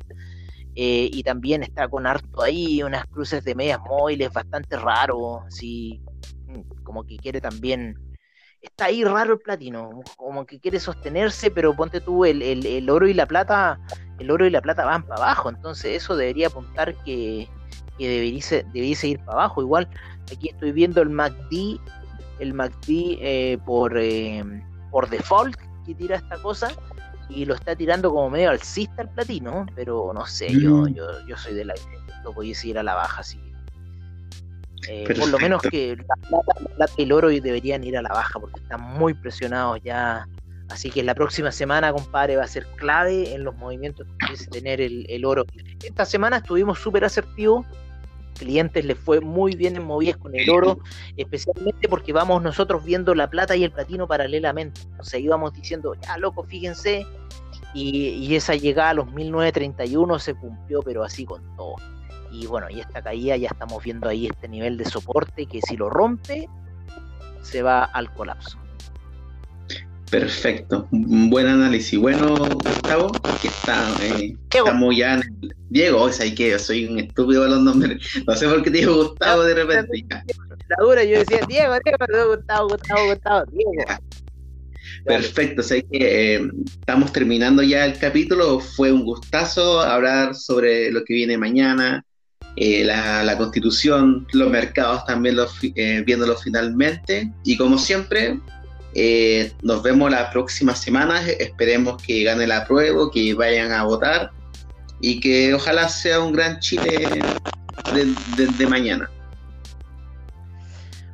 Eh, y también está con harto ahí unas cruces de medias móviles bastante raro, así mm, como que quiere también está ahí raro el platino, como que quiere sostenerse, pero ponte tú el, el, oro y la plata, el oro y la plata van para abajo, entonces eso debería apuntar que, que debería, ir para abajo. Igual aquí estoy viendo el MACD, el MACD eh, por, eh, por default que tira esta cosa y lo está tirando como medio alcista el platino, pero no sé, yo, mm. yo, yo soy de la no pudiese ir a la baja, así eh, por lo menos que la plata, y el oro deberían ir a la baja porque están muy presionados ya. Así que la próxima semana, compadre, va a ser clave en los movimientos que pudiese tener el, oro. Esta semana estuvimos súper asertivos clientes les fue muy bien en movidas con el oro, especialmente porque vamos nosotros viendo la plata y el platino paralelamente. O sea, íbamos diciendo, ya loco, fíjense, y, y esa llegada a los 1931 se cumplió, pero así con todo. Y bueno, y esta caída ya estamos viendo ahí este nivel de soporte que si lo rompe, se va al colapso. Perfecto, un buen análisis. Bueno, Gustavo, que está, eh, estamos ya en el... Diego, o sea, que soy un estúpido de los nombres. No sé por qué te digo Gustavo de repente. La dura, yo decía Diego, Diego, Gustavo, Gustavo, Gustavo, Diego. Perfecto, sé que eh, estamos terminando ya el capítulo. Fue un gustazo hablar sobre lo que viene mañana, eh, la, la, constitución, los mercados también los, eh, viéndolo finalmente. Y como siempre, eh, nos vemos la próxima semana. Esperemos que gane la prueba, que vayan a votar y que ojalá sea un gran Chile de, mañana.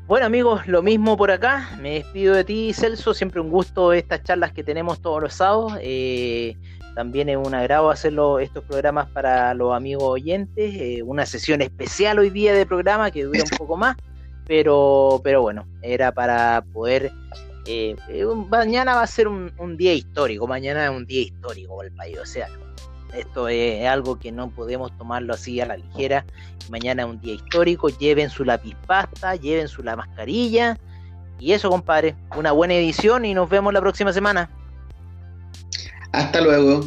Bueno amigos, lo mismo por acá. Me despido de ti, Celso. Siempre un gusto estas charlas que tenemos todos los sábados. Eh, también es un agrado hacerlo estos programas para los amigos oyentes. Eh, una sesión especial hoy día de programa que dura un poco más, pero, pero bueno, era para poder eh, eh, mañana va a ser un, día histórico, mañana es un día histórico para el país, o sea, esto es, algo que no podemos tomarlo así a la ligera. Mañana es un día histórico, lleven su lápiz pasta, lleven su la mascarilla. Y eso, compadre, una buena edición y nos vemos la próxima semana. Hasta luego.